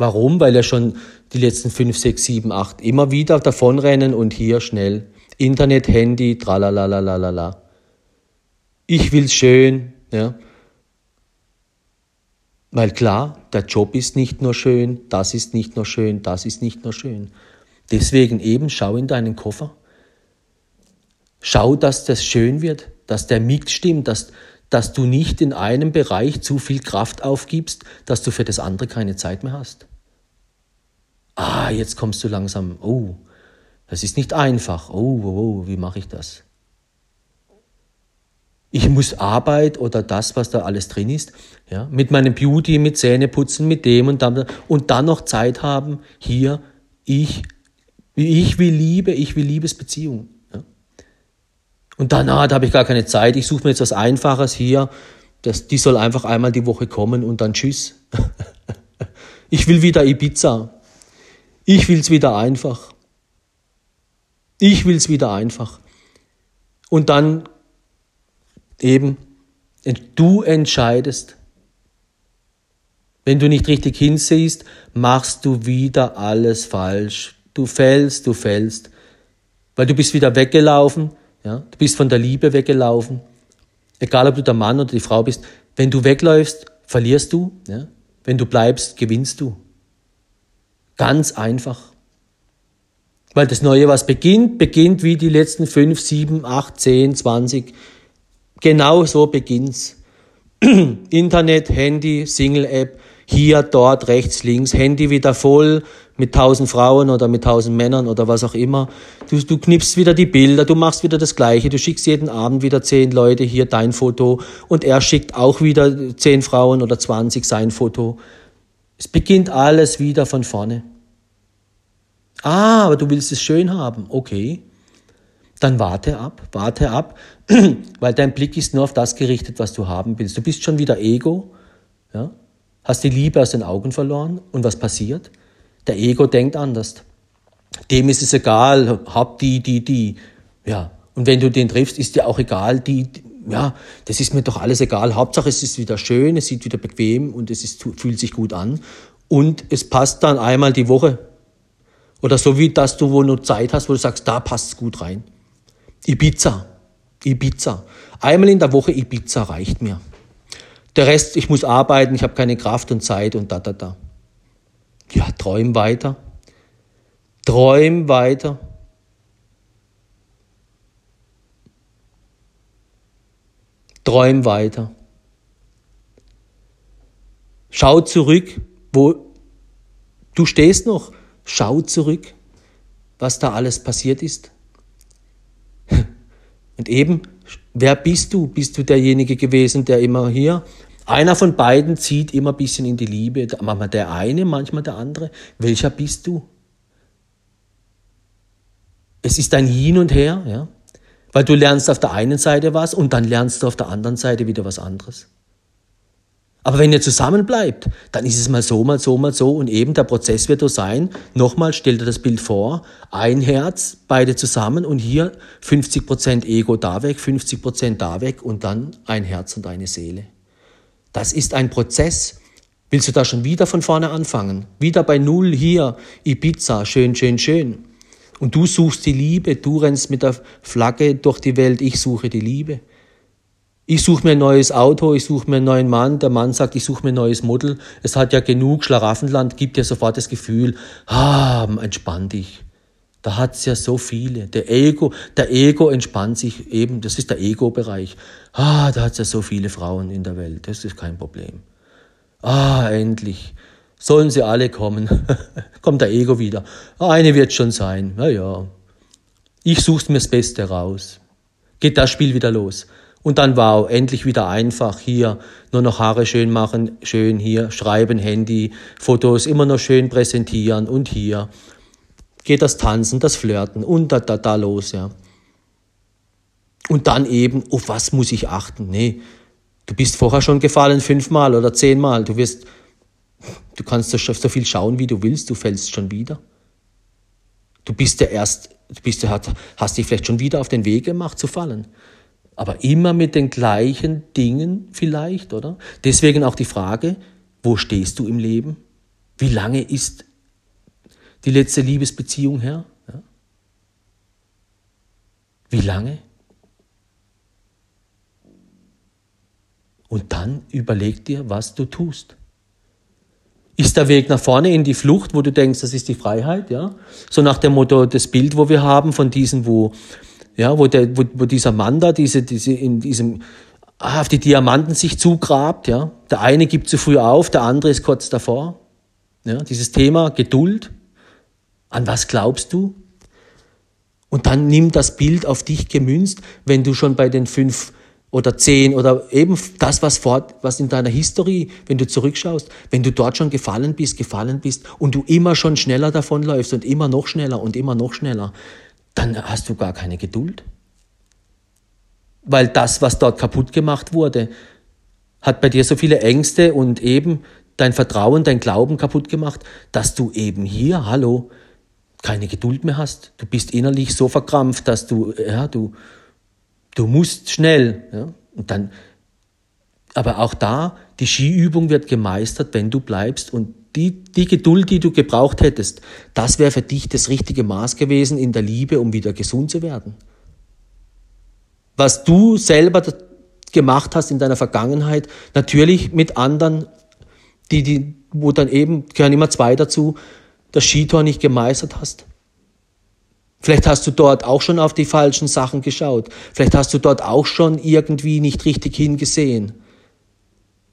Warum? Weil er schon die letzten fünf, sechs, sieben, acht immer wieder davonrennen und hier schnell. Internet, Handy, tralalalalala. Ich will's schön, ja. Weil klar, der Job ist nicht nur schön, das ist nicht nur schön, das ist nicht nur schön. Deswegen eben schau in deinen Koffer. Schau, dass das schön wird, dass der Mix stimmt, dass, dass du nicht in einem Bereich zu viel Kraft aufgibst, dass du für das andere keine Zeit mehr hast ah, jetzt kommst du langsam, oh, das ist nicht einfach, oh, oh, oh wie mache ich das? Ich muss Arbeit oder das, was da alles drin ist, ja, mit meinem Beauty, mit Zähneputzen, mit dem und dann, und dann noch Zeit haben, hier, ich, ich will Liebe, ich will Liebesbeziehung. Ja. Und danach da habe ich gar keine Zeit, ich suche mir jetzt was Einfaches hier, das, die soll einfach einmal die Woche kommen und dann tschüss. *laughs* ich will wieder Ibiza. Ich will's wieder einfach. Ich will's wieder einfach. Und dann eben, du entscheidest. Wenn du nicht richtig hinsiehst, machst du wieder alles falsch. Du fällst, du fällst. Weil du bist wieder weggelaufen, ja? du bist von der Liebe weggelaufen. Egal, ob du der Mann oder die Frau bist. Wenn du wegläufst, verlierst du. Ja? Wenn du bleibst, gewinnst du. Ganz einfach. Weil das Neue, was beginnt, beginnt wie die letzten fünf, sieben, acht, zehn, zwanzig. Genau so beginnt's. *clears throat* Internet, Handy, Single-App, hier, dort, rechts, links, Handy wieder voll mit tausend Frauen oder mit tausend Männern oder was auch immer. Du, du knippst wieder die Bilder, du machst wieder das Gleiche, du schickst jeden Abend wieder zehn Leute hier dein Foto und er schickt auch wieder zehn Frauen oder zwanzig sein Foto. Es beginnt alles wieder von vorne. Ah, aber du willst es schön haben. Okay. Dann warte ab, warte ab, *clears throat* weil dein Blick ist nur auf das gerichtet, was du haben willst. Du bist schon wieder Ego, ja? hast die Liebe aus den Augen verloren und was passiert? Der Ego denkt anders. Dem ist es egal, hab die, die, die. Ja. Und wenn du den triffst, ist dir auch egal, die, die ja, das ist mir doch alles egal. Hauptsache, es ist wieder schön, es sieht wieder bequem und es ist, fühlt sich gut an. Und es passt dann einmal die Woche. Oder so wie, dass du wo nur Zeit hast, wo du sagst, da passt es gut rein. Ibiza. Ibiza. Einmal in der Woche Ibiza reicht mir. Der Rest, ich muss arbeiten, ich habe keine Kraft und Zeit und da, da, da. Ja, träum weiter. Träum weiter. Träum weiter. Schau zurück, wo du stehst noch. Schau zurück, was da alles passiert ist. *laughs* Und eben, wer bist du? Bist du derjenige gewesen, der immer hier? Einer von beiden zieht immer ein bisschen in die Liebe. Manchmal der eine, manchmal der andere. Welcher bist du? Es ist ein Hin und Her, ja. Weil du lernst auf der einen Seite was und dann lernst du auf der anderen Seite wieder was anderes. Aber wenn ihr zusammen bleibt, dann ist es mal so, mal so, mal so. Und eben der Prozess wird so sein. Nochmal, stell dir das Bild vor. Ein Herz, beide zusammen und hier 50% Ego da weg, 50% da weg und dann ein Herz und eine Seele. Das ist ein Prozess. Willst du da schon wieder von vorne anfangen? Wieder bei Null hier, Ibiza, schön, schön, schön. Und du suchst die Liebe, du rennst mit der Flagge durch die Welt, ich suche die Liebe. Ich suche mir ein neues Auto, ich suche mir einen neuen Mann, der Mann sagt, ich suche mir ein neues Model. Es hat ja genug Schlaraffenland, gibt dir sofort das Gefühl, ah, entspann dich. Da hat's ja so viele. Der Ego, der Ego entspannt sich eben, das ist der Ego-Bereich. Ah, da hat's ja so viele Frauen in der Welt, das ist kein Problem. Ah, endlich. Sollen sie alle kommen. *laughs* Kommt der Ego wieder. Eine wird schon sein. Na ja. Ich such's mir das Beste raus. Geht das Spiel wieder los. Und dann wow, endlich wieder einfach hier nur noch Haare schön machen, schön hier schreiben, Handy, Fotos immer noch schön präsentieren und hier geht das Tanzen, das Flirten und da, da, da los, ja. Und dann eben, auf was muss ich achten? Nee, du bist vorher schon gefallen fünfmal oder zehnmal, du wirst, du kannst so viel schauen, wie du willst, du fällst schon wieder. Du bist ja erst, du bist ja, hast dich vielleicht schon wieder auf den Weg gemacht zu fallen aber immer mit den gleichen Dingen vielleicht, oder? Deswegen auch die Frage, wo stehst du im Leben? Wie lange ist die letzte Liebesbeziehung her? Ja? Wie lange? Und dann überleg dir, was du tust. Ist der Weg nach vorne in die Flucht, wo du denkst, das ist die Freiheit, ja? So nach dem Motto, das Bild, wo wir haben von diesen, wo ja, wo, der, wo, wo dieser Mann da diese, diese in diesem ah, auf die Diamanten sich zugrabt, ja. Der eine gibt zu früh auf, der andere ist kurz davor. Ja, dieses Thema Geduld. An was glaubst du? Und dann nimm das Bild auf dich gemünzt, wenn du schon bei den fünf oder zehn oder eben das, was, fort, was in deiner Historie, wenn du zurückschaust, wenn du dort schon gefallen bist, gefallen bist und du immer schon schneller davonläufst und immer noch schneller und immer noch schneller, dann hast du gar keine Geduld. Weil das, was dort kaputt gemacht wurde, hat bei dir so viele Ängste und eben dein Vertrauen, dein Glauben kaputt gemacht, dass du eben hier, hallo, keine Geduld mehr hast. Du bist innerlich so verkrampft, dass du, ja, du, du musst schnell. Ja, und dann, aber auch da, die Skiübung wird gemeistert, wenn du bleibst und die, die Geduld, die du gebraucht hättest, das wäre für dich das richtige Maß gewesen in der Liebe, um wieder gesund zu werden. Was du selber gemacht hast in deiner Vergangenheit, natürlich mit anderen, die, die, wo dann eben, gehören immer zwei dazu, das Skitor nicht gemeistert hast. Vielleicht hast du dort auch schon auf die falschen Sachen geschaut. Vielleicht hast du dort auch schon irgendwie nicht richtig hingesehen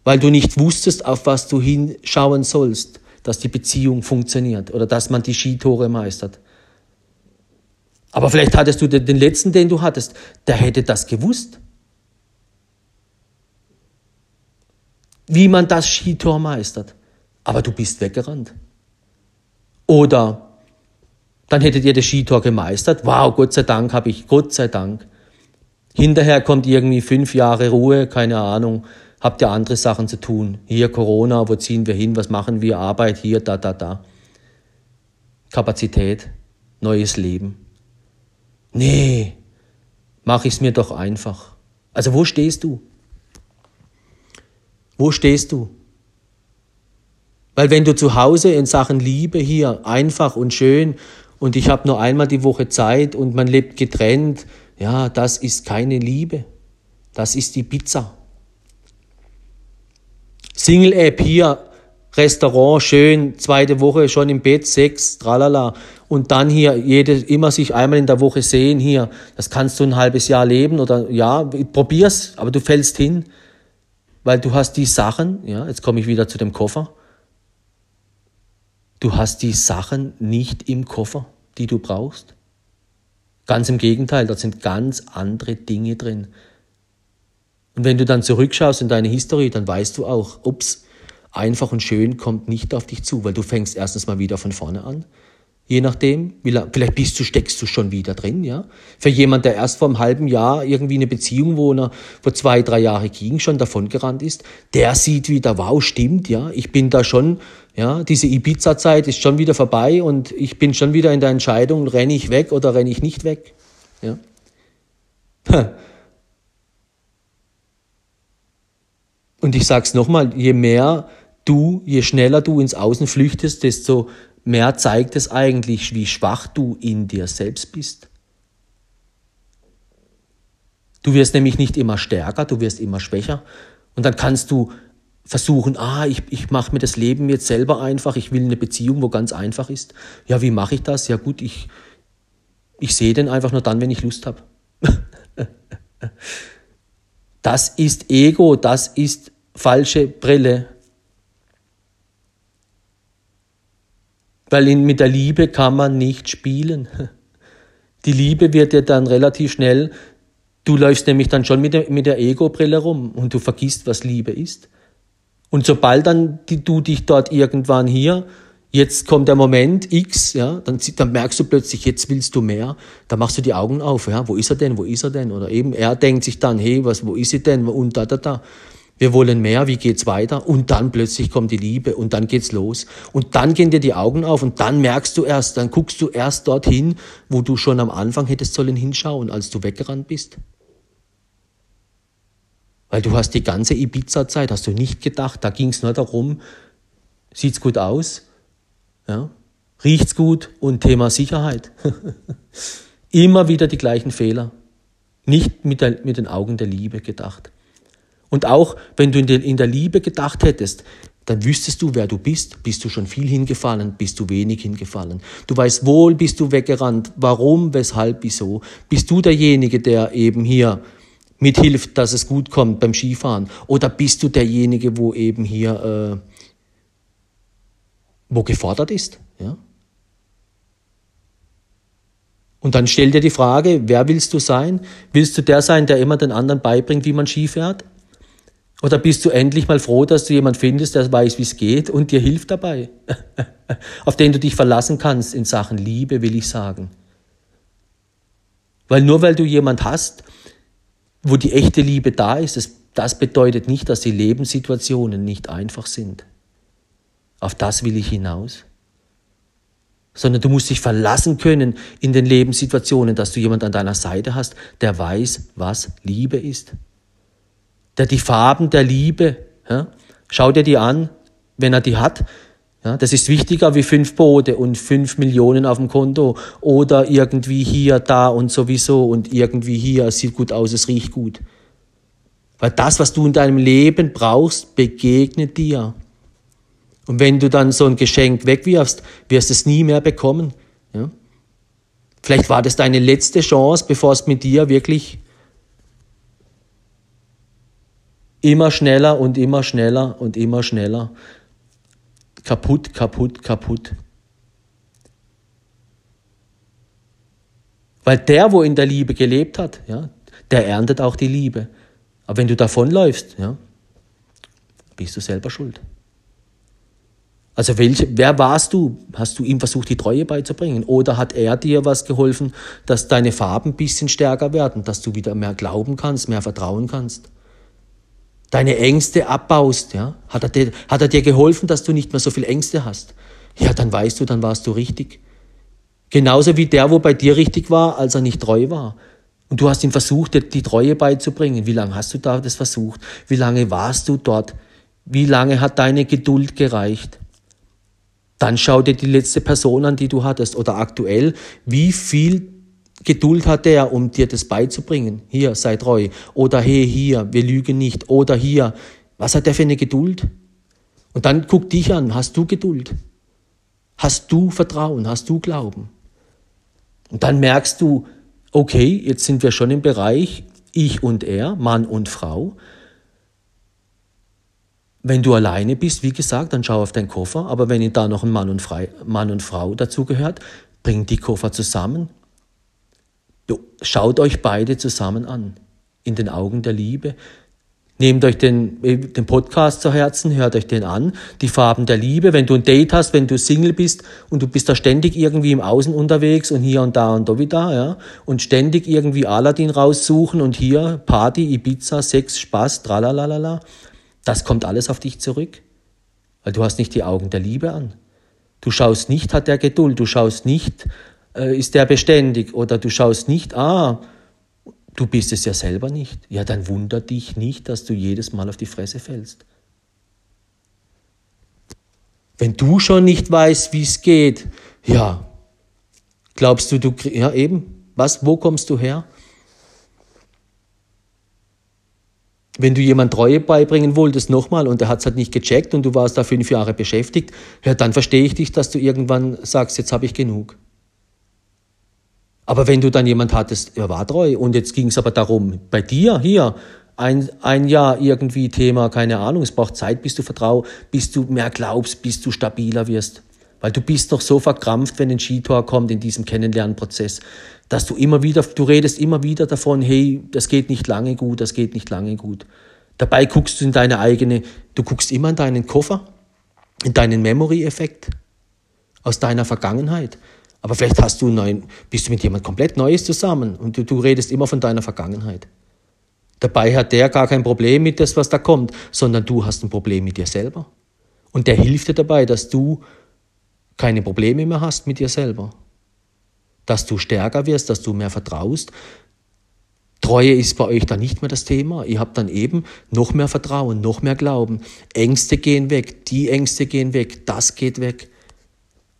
weil du nicht wusstest, auf was du hinschauen sollst, dass die Beziehung funktioniert oder dass man die Skitore meistert. Aber vielleicht hattest du den letzten, den du hattest, der hätte das gewusst. Wie man das Skitor meistert. Aber du bist weggerannt. Oder dann hättet ihr das Skitor gemeistert. Wow, Gott sei Dank habe ich, Gott sei Dank. Hinterher kommt irgendwie fünf Jahre Ruhe, keine Ahnung habt ihr andere Sachen zu tun. Hier Corona, wo ziehen wir hin, was machen wir, Arbeit hier, da, da, da. Kapazität, neues Leben. Nee, mach ich's mir doch einfach. Also wo stehst du? Wo stehst du? Weil wenn du zu Hause in Sachen Liebe hier einfach und schön und ich habe nur einmal die Woche Zeit und man lebt getrennt, ja, das ist keine Liebe. Das ist die Pizza. Single-App hier, Restaurant, schön, zweite Woche schon im Bett, Sex, tralala. Und dann hier jede, immer sich einmal in der Woche sehen hier. Das kannst du ein halbes Jahr leben oder ja, probier's, aber du fällst hin, weil du hast die Sachen, ja, jetzt komme ich wieder zu dem Koffer. Du hast die Sachen nicht im Koffer, die du brauchst. Ganz im Gegenteil, da sind ganz andere Dinge drin. Und wenn du dann zurückschaust in deine Historie, dann weißt du auch, ups, einfach und schön kommt nicht auf dich zu, weil du fängst erstens mal wieder von vorne an. Je nachdem, lang, vielleicht bist du, steckst du schon wieder drin, ja. Für jemand, der erst vor einem halben Jahr irgendwie eine Beziehung, wo er vor zwei, drei Jahre ging, schon davongerannt ist, der sieht wieder, wow, stimmt, ja. Ich bin da schon, ja, diese Ibiza-Zeit ist schon wieder vorbei und ich bin schon wieder in der Entscheidung, renne ich weg oder renne ich nicht weg, ja. *laughs* Und ich sag's nochmal, je mehr du, je schneller du ins Außen flüchtest, desto mehr zeigt es eigentlich, wie schwach du in dir selbst bist. Du wirst nämlich nicht immer stärker, du wirst immer schwächer. Und dann kannst du versuchen, ah, ich, ich mache mir das Leben jetzt selber einfach, ich will eine Beziehung, wo ganz einfach ist. Ja, wie mache ich das? Ja gut, ich, ich sehe den einfach nur dann, wenn ich Lust habe. *laughs* das ist Ego, das ist falsche Brille. Weil in, mit der Liebe kann man nicht spielen. *laughs* Die Liebe wird dir dann relativ schnell, du läufst nämlich dann schon mit der, mit der Ego-Brille rum und du vergisst, was Liebe ist. Und sobald dann die, du dich dort irgendwann hier, jetzt kommt der Moment X, ja, dann, dann merkst du plötzlich, jetzt willst du mehr, da machst du die Augen auf, ja, wo ist er denn, wo ist er denn? Oder eben, er denkt sich dann, hey, was, wo ist sie denn? Und da, da, da. Wir wollen mehr, wie geht's weiter? Und dann plötzlich kommt die Liebe und dann geht's los. Und dann gehen dir die Augen auf und dann merkst du erst, dann guckst du erst dorthin, wo du schon am Anfang hättest sollen hinschauen, als du weggerannt bist. Weil du hast die ganze Ibiza-Zeit, hast du nicht gedacht, da ging's nur darum, sieht's gut aus, ja, riecht's gut und Thema Sicherheit. *laughs* Immer wieder die gleichen Fehler. Nicht mit, der, mit den Augen der Liebe gedacht. Und auch wenn du in der, in der Liebe gedacht hättest, dann wüsstest du, wer du bist. Bist du schon viel hingefallen, bist du wenig hingefallen. Du weißt wohl, bist du weggerannt. Warum, weshalb, wieso? Bist du derjenige, der eben hier mithilft, dass es gut kommt beim Skifahren? Oder bist du derjenige, wo eben hier, äh, wo gefordert ist? Ja? Und dann stell dir die Frage, wer willst du sein? Willst du der sein, der immer den anderen beibringt, wie man Ski fährt? Oder bist du endlich mal froh, dass du jemand findest, der weiß, wie es geht und dir hilft dabei? *laughs* Auf den du dich verlassen kannst in Sachen Liebe, will ich sagen. Weil nur weil du jemand hast, wo die echte Liebe da ist, das, das bedeutet nicht, dass die Lebenssituationen nicht einfach sind. Auf das will ich hinaus. Sondern du musst dich verlassen können in den Lebenssituationen, dass du jemand an deiner Seite hast, der weiß, was Liebe ist der die Farben der Liebe, ja, schau dir die an, wenn er die hat. Das ist wichtiger wie fünf Boote und fünf Millionen auf dem Konto oder irgendwie hier, da und sowieso und irgendwie hier, es sieht gut aus, es riecht gut. Weil das, was du in deinem Leben brauchst, begegnet dir. Und wenn du dann so ein Geschenk wegwirfst, wirst du es nie mehr bekommen. Ja? Vielleicht war das deine letzte Chance, bevor es mit dir wirklich Immer schneller und immer schneller und immer schneller. Kaputt, kaputt, kaputt. Weil der, wo in der Liebe gelebt hat, ja, der erntet auch die Liebe. Aber wenn du davonläufst, ja, bist du selber schuld. Also welche, wer warst du? Hast du ihm versucht, die Treue beizubringen? Oder hat er dir was geholfen, dass deine Farben ein bisschen stärker werden, dass du wieder mehr glauben kannst, mehr vertrauen kannst? Deine Ängste abbaust, ja? Hat er, dir, hat er dir geholfen, dass du nicht mehr so viel Ängste hast? Ja, dann weißt du, dann warst du richtig. Genauso wie der, wo bei dir richtig war, als er nicht treu war. Und du hast ihm versucht, dir die Treue beizubringen. Wie lange hast du da das versucht? Wie lange warst du dort? Wie lange hat deine Geduld gereicht? Dann schau dir die letzte Person an, die du hattest oder aktuell, wie viel Geduld hat er, um dir das beizubringen. Hier, sei treu. Oder hey, hier, wir lügen nicht. Oder hier, was hat er für eine Geduld? Und dann guck dich an, hast du Geduld? Hast du Vertrauen? Hast du Glauben? Und dann merkst du, okay, jetzt sind wir schon im Bereich ich und er, Mann und Frau. Wenn du alleine bist, wie gesagt, dann schau auf deinen Koffer. Aber wenn da noch ein Mann und, Frei, Mann und Frau dazugehört, bring die Koffer zusammen, Schaut euch beide zusammen an, in den Augen der Liebe. Nehmt euch den, den Podcast zu Herzen, hört euch den an. Die Farben der Liebe. Wenn du ein Date hast, wenn du Single bist und du bist da ständig irgendwie im Außen unterwegs und hier und da und da wieder, ja, und ständig irgendwie Aladdin raussuchen und hier Party, Ibiza, Sex, Spaß, tralalala, das kommt alles auf dich zurück. Weil du hast nicht die Augen der Liebe an. Du schaust nicht, hat der Geduld. Du schaust nicht, äh, ist der beständig. Oder du schaust nicht, ah, Du bist es ja selber nicht. Ja, dann wundert dich nicht, dass du jedes Mal auf die Fresse fällst. Wenn du schon nicht weißt, wie es geht, ja, glaubst du, du, ja eben, was, wo kommst du her? Wenn du jemand Treue beibringen wolltest, nochmal, und der hat es halt nicht gecheckt und du warst da fünf Jahre beschäftigt, ja, dann verstehe ich dich, dass du irgendwann sagst, jetzt habe ich genug. Aber wenn du dann jemand hattest, er war treu und jetzt ging es aber darum, bei dir hier ein, ein Jahr irgendwie Thema, keine Ahnung, es braucht Zeit, bis du vertraust, bis du mehr glaubst, bis du stabiler wirst. Weil du bist noch so verkrampft, wenn ein Skitor kommt in diesem Kennenlernprozess, dass du immer wieder, du redest immer wieder davon, hey, das geht nicht lange gut, das geht nicht lange gut. Dabei guckst du in deine eigene, du guckst immer in deinen Koffer, in deinen Memory-Effekt aus deiner Vergangenheit. Aber vielleicht hast du neuen, bist du mit jemand komplett Neues zusammen und du, du redest immer von deiner Vergangenheit. Dabei hat der gar kein Problem mit das, was da kommt, sondern du hast ein Problem mit dir selber. Und der hilft dir dabei, dass du keine Probleme mehr hast mit dir selber. Dass du stärker wirst, dass du mehr vertraust. Treue ist bei euch dann nicht mehr das Thema. Ihr habt dann eben noch mehr Vertrauen, noch mehr Glauben. Ängste gehen weg, die Ängste gehen weg, das geht weg.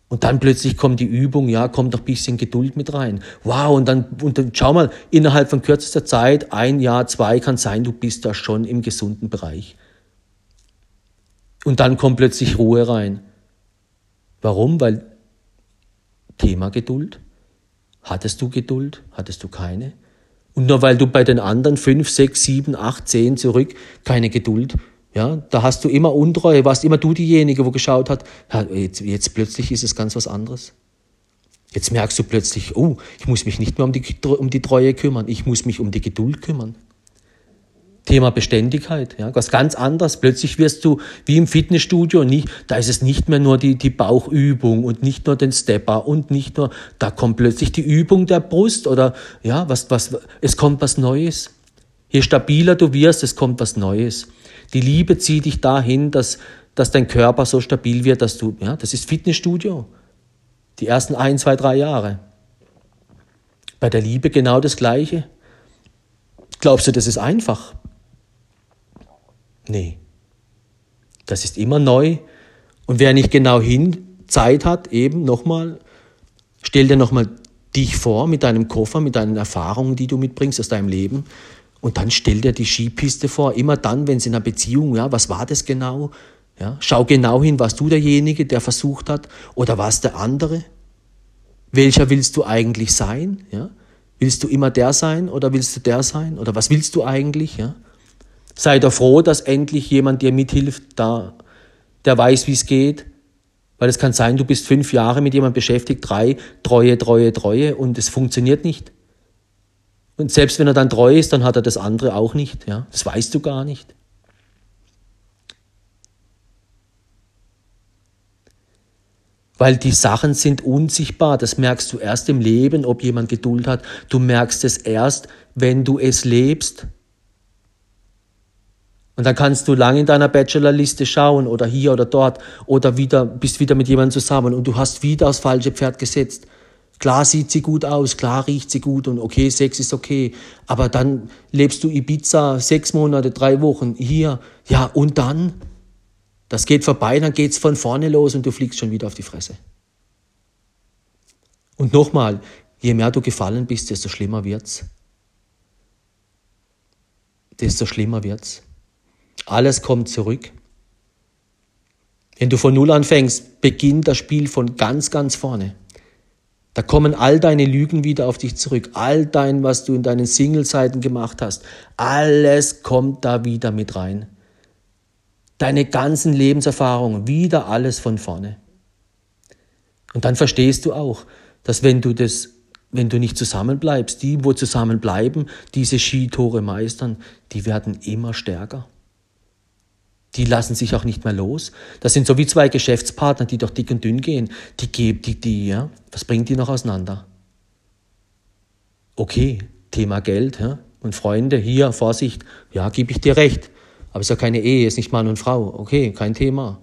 Und dann plötzlich kommt die Übung, ja, kommt noch ein bisschen Geduld mit rein. Wow, und dann, und dann schau mal, innerhalb von kürzester Zeit, ein Jahr, zwei, kann sein, du bist da schon im gesunden Bereich. Und dann kommt plötzlich Ruhe rein. Warum? Weil Thema Geduld. Hattest du Geduld? Hattest du keine? Und nur weil du bei den anderen fünf, sechs, sieben, acht, zehn zurück keine Geduld ja, da hast du immer Untreue, warst immer du diejenige, wo geschaut hat, jetzt, jetzt plötzlich ist es ganz was anderes. Jetzt merkst du plötzlich, oh, ich muss mich nicht mehr um die, um die Treue kümmern, ich muss mich um die Geduld kümmern. Thema Beständigkeit, ja, was ganz anderes. Plötzlich wirst du wie im Fitnessstudio, nicht, da ist es nicht mehr nur die, die Bauchübung und nicht nur den Stepper und nicht nur, da kommt plötzlich die Übung der Brust oder, ja, was, was, es kommt was Neues. Je stabiler du wirst, es kommt was Neues. Die Liebe zieht dich dahin, dass, dass dein Körper so stabil wird, dass du, ja, das ist Fitnessstudio. Die ersten ein, zwei, drei Jahre. Bei der Liebe genau das Gleiche. Glaubst du, das ist einfach? Nee. Das ist immer neu. Und wer nicht genau hin Zeit hat, eben nochmal, stell dir nochmal dich vor mit deinem Koffer, mit deinen Erfahrungen, die du mitbringst aus deinem Leben. Und dann stell dir die Skipiste vor, immer dann, wenn es in einer Beziehung, ja, was war das genau? Ja, schau genau hin, warst du derjenige, der versucht hat, oder war es der andere? Welcher willst du eigentlich sein? Ja? Willst du immer der sein oder willst du der sein? Oder was willst du eigentlich? Ja? Sei doch froh, dass endlich jemand dir mithilft, da, der weiß, wie es geht. Weil es kann sein, du bist fünf Jahre mit jemandem beschäftigt, drei, Treue, Treue, Treue und es funktioniert nicht. Und selbst wenn er dann treu ist, dann hat er das andere auch nicht. Ja? Das weißt du gar nicht. Weil die Sachen sind unsichtbar. Das merkst du erst im Leben, ob jemand Geduld hat. Du merkst es erst, wenn du es lebst. Und dann kannst du lange in deiner Bachelorliste schauen oder hier oder dort oder wieder, bist wieder mit jemandem zusammen und du hast wieder aufs falsche Pferd gesetzt. Klar sieht sie gut aus, klar riecht sie gut und okay, Sex ist okay. Aber dann lebst du Ibiza sechs Monate, drei Wochen hier. Ja, und dann? Das geht vorbei, dann geht's von vorne los und du fliegst schon wieder auf die Fresse. Und nochmal, je mehr du gefallen bist, desto schlimmer wird's. Desto schlimmer wird's. Alles kommt zurück. Wenn du von Null anfängst, beginnt das Spiel von ganz, ganz vorne. Da kommen all deine Lügen wieder auf dich zurück, all dein, was du in deinen Single-Seiten gemacht hast, alles kommt da wieder mit rein. Deine ganzen Lebenserfahrungen, wieder alles von vorne. Und dann verstehst du auch, dass wenn du das wenn du nicht zusammenbleibst, die, wo zusammenbleiben, diese Skitore meistern, die werden immer stärker. Die lassen sich auch nicht mehr los. Das sind so wie zwei Geschäftspartner, die durch dick und dünn gehen. Die geben, die, die, ja, was bringt die noch auseinander? Okay, Thema Geld, ja, und Freunde, hier, Vorsicht, ja, gebe ich dir recht. Aber es ist ja keine Ehe, ist nicht Mann und Frau. Okay, kein Thema.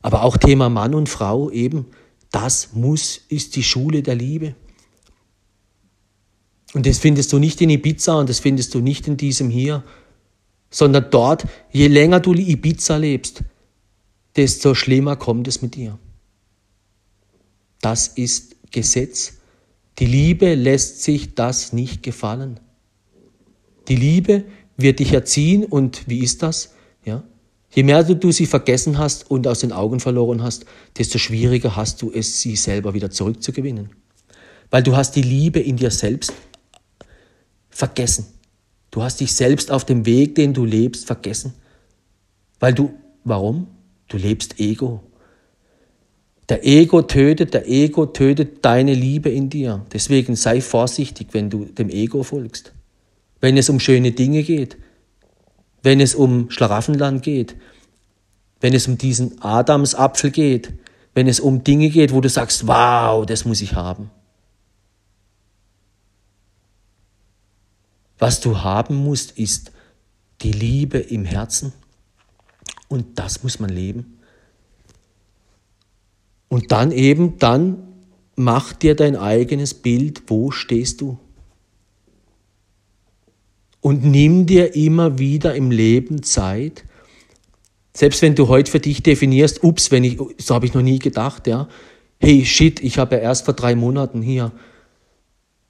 Aber auch Thema Mann und Frau eben, das muss, ist die Schule der Liebe. Und das findest du nicht in Ibiza und das findest du nicht in diesem hier, sondern dort, je länger du Ibiza lebst, desto schlimmer kommt es mit dir. Das ist Gesetz. Die Liebe lässt sich das nicht gefallen. Die Liebe wird dich erziehen und wie ist das? Ja? Je mehr du, du sie vergessen hast und aus den Augen verloren hast, desto schwieriger hast du es, sie selber wieder zurückzugewinnen. Weil du hast die Liebe in dir selbst vergessen. Du hast dich selbst auf dem Weg, den du lebst, vergessen. Weil du, warum? Du lebst Ego. Der Ego tötet, der Ego tötet deine Liebe in dir. Deswegen sei vorsichtig, wenn du dem Ego folgst. Wenn es um schöne Dinge geht, wenn es um Schlaraffenland geht, wenn es um diesen Adamsapfel geht, wenn es um Dinge geht, wo du sagst, wow, das muss ich haben. Was du haben musst, ist die Liebe im Herzen. Und das muss man leben. Und dann eben, dann mach dir dein eigenes Bild, wo stehst du? Und nimm dir immer wieder im Leben Zeit, selbst wenn du heute für dich definierst, ups, wenn ich, so habe ich noch nie gedacht, ja, hey, shit, ich habe ja erst vor drei Monaten hier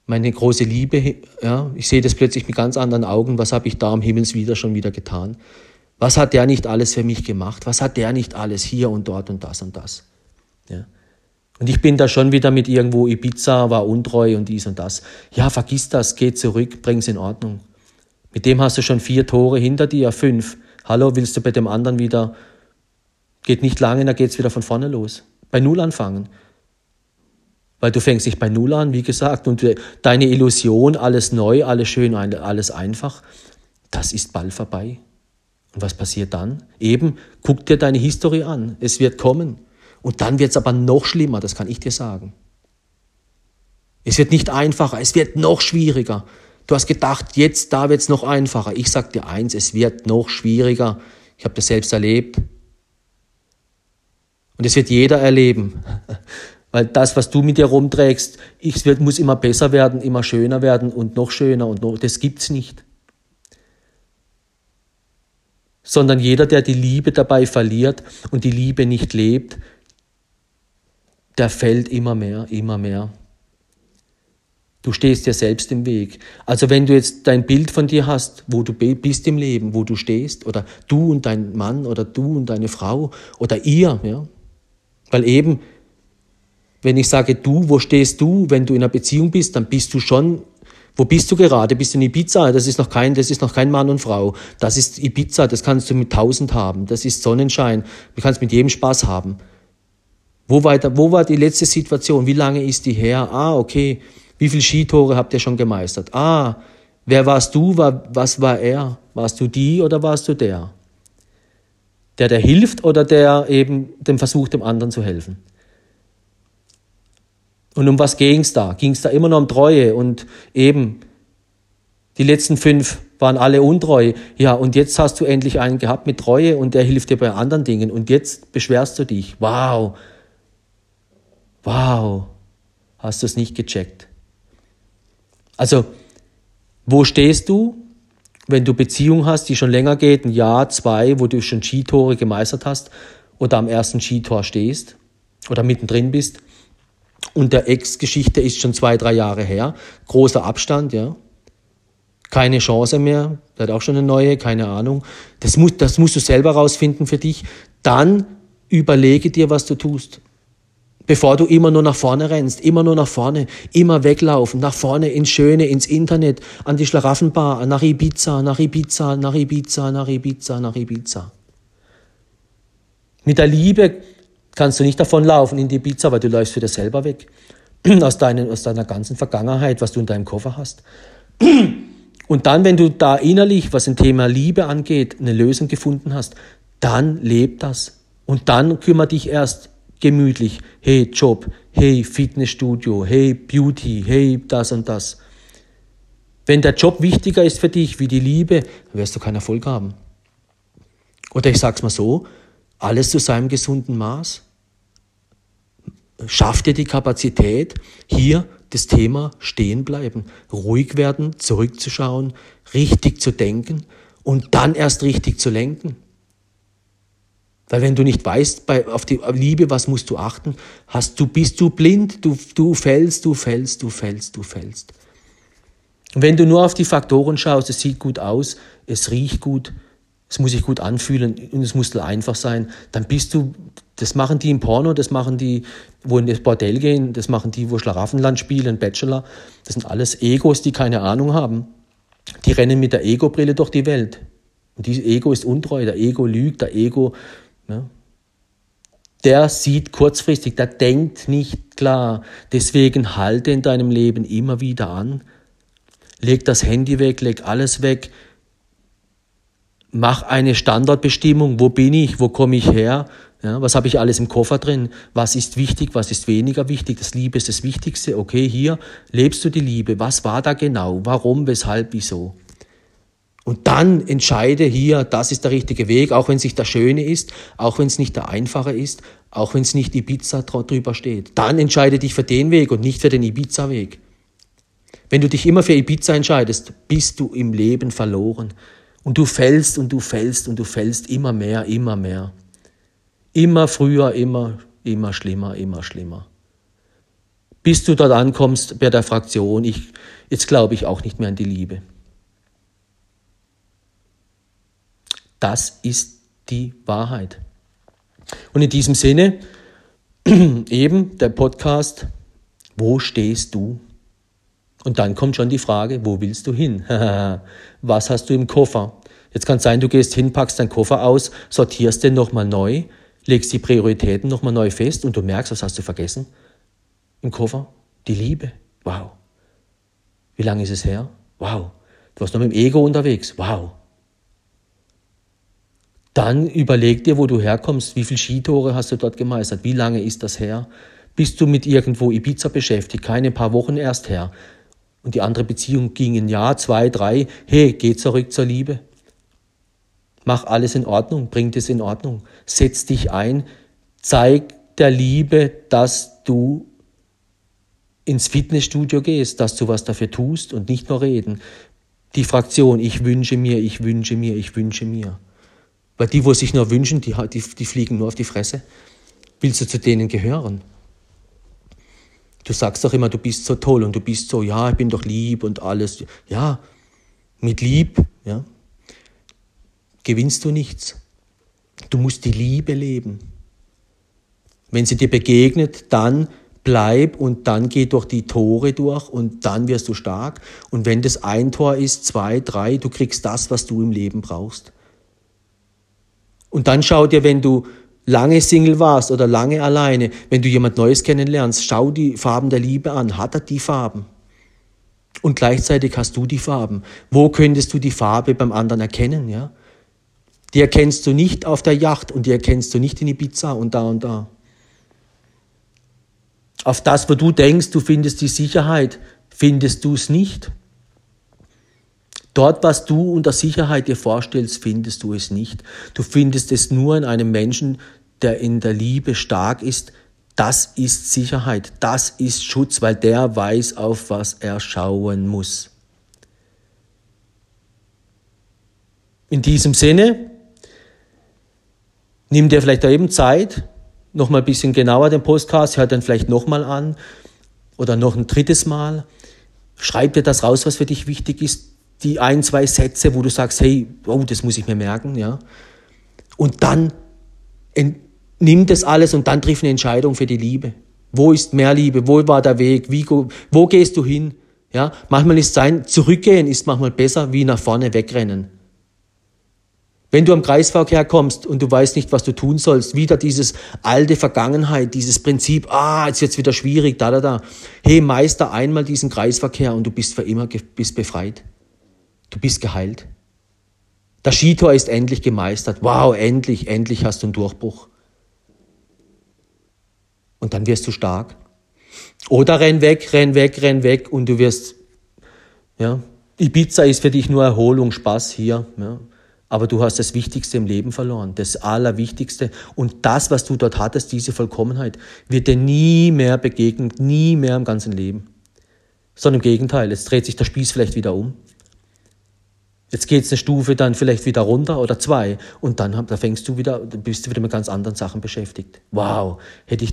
meine große Liebe, ja, ich sehe das plötzlich mit ganz anderen Augen, was habe ich da am Himmels wieder schon wieder getan? Was hat der nicht alles für mich gemacht? Was hat der nicht alles hier und dort und das und das? Ja. Und ich bin da schon wieder mit irgendwo Ibiza, war untreu und dies und das. Ja, vergiss das, geh zurück, bring's in Ordnung. Mit dem hast du schon vier Tore hinter dir, fünf. Hallo, willst du bei dem anderen wieder? Geht nicht lange, dann geht's wieder von vorne los. Bei Null anfangen. Weil du fängst nicht bei Null an, wie gesagt, und deine Illusion, alles neu, alles schön, alles einfach, das ist bald vorbei. Und was passiert dann? Eben, guck dir deine Historie an. Es wird kommen. Und dann wird es aber noch schlimmer, das kann ich dir sagen. Es wird nicht einfacher, es wird noch schwieriger. Du hast gedacht, jetzt da wird es noch einfacher. Ich sage dir eins, es wird noch schwieriger. Ich habe das selbst erlebt. Und es wird jeder erleben. *laughs* Weil das, was du mit dir rumträgst, ich wird, muss immer besser werden, immer schöner werden und noch schöner und noch, das gibt's nicht. Sondern jeder, der die Liebe dabei verliert und die Liebe nicht lebt, der fällt immer mehr, immer mehr. Du stehst dir selbst im Weg. Also wenn du jetzt dein Bild von dir hast, wo du bist im Leben, wo du stehst, oder du und dein Mann oder du und deine Frau oder ihr, ja, weil eben wenn ich sage du, wo stehst du, wenn du in einer Beziehung bist, dann bist du schon, wo bist du gerade? Bist du in Ibiza? Das ist noch kein, das ist noch kein Mann und Frau. Das ist Ibiza, das kannst du mit tausend haben. Das ist Sonnenschein. Du kannst mit jedem Spaß haben. Wo war, wo war die letzte Situation? Wie lange ist die her? Ah, okay. Wie viele Skitore habt ihr schon gemeistert? Ah, wer warst du? Was war er? Warst du die oder warst du der? Der, der hilft oder der eben dem versucht, dem anderen zu helfen? Und um was ging's da? Ging's da immer noch um Treue und eben die letzten fünf waren alle untreu. Ja, und jetzt hast du endlich einen gehabt mit Treue und der hilft dir bei anderen Dingen und jetzt beschwerst du dich. Wow. Wow. Hast du es nicht gecheckt? Also, wo stehst du, wenn du Beziehung hast, die schon länger geht, ein Jahr, zwei, wo du schon Skitore gemeistert hast oder am ersten Skitor stehst oder mittendrin bist? Und der Ex-Geschichte ist schon zwei, drei Jahre her. Großer Abstand, ja. Keine Chance mehr. Der hat auch schon eine neue, keine Ahnung. Das, muss, das musst du selber rausfinden für dich. Dann überlege dir, was du tust. Bevor du immer nur nach vorne rennst, immer nur nach vorne, immer weglaufen, nach vorne ins Schöne, ins Internet, an die Schlaraffenbar, nach Ibiza, nach Ibiza, nach Ibiza, nach Ibiza, nach Ibiza. Mit der Liebe kannst du nicht davonlaufen in die Pizza, weil du läufst wieder selber weg. *clears throat* aus, deinen, aus deiner ganzen Vergangenheit, was du in deinem Koffer hast. *clears throat* Und dann, wenn du da innerlich, was ein Thema Liebe angeht, eine Lösung gefunden hast, dann leb das. Und dann kümmere dich erst gemütlich. Hey, Job, hey, Fitnessstudio, hey, Beauty, hey, das und das. Wenn der Job wichtiger ist für dich wie die Liebe, dann wirst du keinen Erfolg haben. Oder ich sag's mal so, alles zu seinem gesunden Maß. Schaff dir die Kapazität, hier das Thema stehen bleiben, ruhig werden, zurückzuschauen, richtig zu denken und dann erst richtig zu lenken. Weil wenn du nicht weißt, bei, auf die Liebe, was musst du achten, hast du, bist du blind, du, du fällst, du fällst, du fällst, du fällst. Und wenn du nur auf die Faktoren schaust, es sieht gut aus, es riecht gut, es muss sich gut anfühlen und es muss einfach sein, dann bist du, das machen die im Porno, das machen die, wo in das Bordell gehen, das machen die, wo Schlaraffenland spielen, Bachelor, das sind alles Egos, die keine Ahnung haben. Die rennen mit der Ego-Brille durch die Welt. Und dieses Ego ist untreu, der Ego lügt, der Ego, ja, der sieht kurzfristig, der denkt nicht klar. Deswegen halte in deinem Leben immer wieder an. Leg das Handy weg, leg alles weg, mach eine Standardbestimmung, wo bin ich, wo komme ich her, ja, was habe ich alles im Koffer drin, was ist wichtig, was ist weniger wichtig, das Liebe ist das Wichtigste, okay, hier lebst du die Liebe, was war da genau, warum, weshalb, wieso. Und dann entscheide hier, das ist der richtige Weg, auch wenn es nicht der schöne ist, auch wenn es nicht der einfache ist, auch wenn es nicht Ibiza drüber steht. Dann entscheide dich für den Weg und nicht für den Ibiza-Weg. Wenn du dich immer für Ibiza entscheidest, bist du im Leben verloren. Und du fällst und du fällst und du fällst immer mehr, immer mehr. Immer früher, immer, immer schlimmer, immer schlimmer. Bis du dort ankommst bei der Fraktion, ich, jetzt glaube ich auch nicht mehr an die Liebe. Das ist die Wahrheit. Und in diesem Sinne, *clears throat* eben der Podcast, wo stehst du? Und dann kommt schon die Frage, wo willst du hin? *laughs* Was hast du im Koffer? Jetzt kann es sein, du gehst hin, packst deinen Koffer aus, sortierst den nochmal neu, legst die Prioritäten nochmal neu fest und du merkst, was hast du vergessen? Im Koffer? Die Liebe. Wow. Wie lange ist es her? Wow. Du warst noch mit dem Ego unterwegs. Wow. Dann überleg dir, wo du herkommst, wie viele Skitore hast du dort gemeistert, wie lange ist das her? Bist du mit irgendwo Ibiza beschäftigt, keine paar Wochen erst her? Und die andere Beziehung ging ein Jahr, zwei, drei. Hey, geh zurück zur Liebe. Mach alles in Ordnung, bring das in Ordnung. Setz dich ein, zeig der Liebe, dass du ins Fitnessstudio gehst, dass du was dafür tust und nicht nur reden. Die Fraktion, ich wünsche mir, ich wünsche mir, ich wünsche mir. Weil die, wo sich nur wünschen, die, die, die fliegen nur auf die Fresse. Willst du zu denen gehören? Du sagst doch immer, du bist so toll und du bist so, ja, ich bin doch lieb und alles. Ja, mit lieb, ja, gewinnst du nichts. Du musst die Liebe leben. Wenn sie dir begegnet, dann bleib und dann geh durch die Tore durch und dann wirst du stark. Und wenn das ein Tor ist, zwei, drei, du kriegst das, was du im Leben brauchst. Und dann schau dir, wenn du lange Single warst oder lange alleine, wenn du jemand Neues kennenlernst, schau die Farben der Liebe an. Hat er die Farben? Und gleichzeitig hast du die Farben. Wo könntest du die Farbe beim anderen erkennen? Ja? Die erkennst du nicht auf der Yacht und die erkennst du nicht in Ibiza und da und da. Auf das, wo du denkst, du findest die Sicherheit, findest du es nicht. Dort, was du unter Sicherheit dir vorstellst, findest du es nicht. Du findest es nur in einem Menschen, der in der Liebe stark ist. Das ist Sicherheit, das ist Schutz, weil der weiß, auf was er schauen muss. In diesem Sinne, nimm dir vielleicht da eben Zeit, nochmal ein bisschen genauer den Podcast, hör dann vielleicht nochmal an oder noch ein drittes Mal. Schreib dir das raus, was für dich wichtig ist die ein, zwei Sätze, wo du sagst, hey, oh, das muss ich mir merken, ja. Und dann nimm das alles und dann triff eine Entscheidung für die Liebe. Wo ist mehr Liebe? Wo war der Weg? Wie, wo gehst du hin? Ja, manchmal ist sein, zurückgehen ist manchmal besser wie nach vorne wegrennen. Wenn du am Kreisverkehr kommst und du weißt nicht, was du tun sollst, wieder dieses alte Vergangenheit, dieses Prinzip, ah, jetzt jetzt wieder schwierig, da, da, da. Hey, meister einmal diesen Kreisverkehr und du bist für immer bist befreit. Du bist geheilt. Der Skitor ist endlich gemeistert. Wow, endlich, endlich hast du einen Durchbruch. Und dann wirst du stark. Oder renn weg, renn weg, renn weg und du wirst, ja, Ibiza ist für dich nur Erholung, Spaß hier, ja. Aber du hast das Wichtigste im Leben verloren, das Allerwichtigste. Und das, was du dort hattest, diese Vollkommenheit, wird dir nie mehr begegnen, nie mehr im ganzen Leben. Sondern im Gegenteil, jetzt dreht sich der Spieß vielleicht wieder um. Jetzt geht es eine Stufe dann vielleicht wieder runter oder zwei und dann da fängst du wieder, bist du wieder mit ganz anderen Sachen beschäftigt. Wow, hätte ich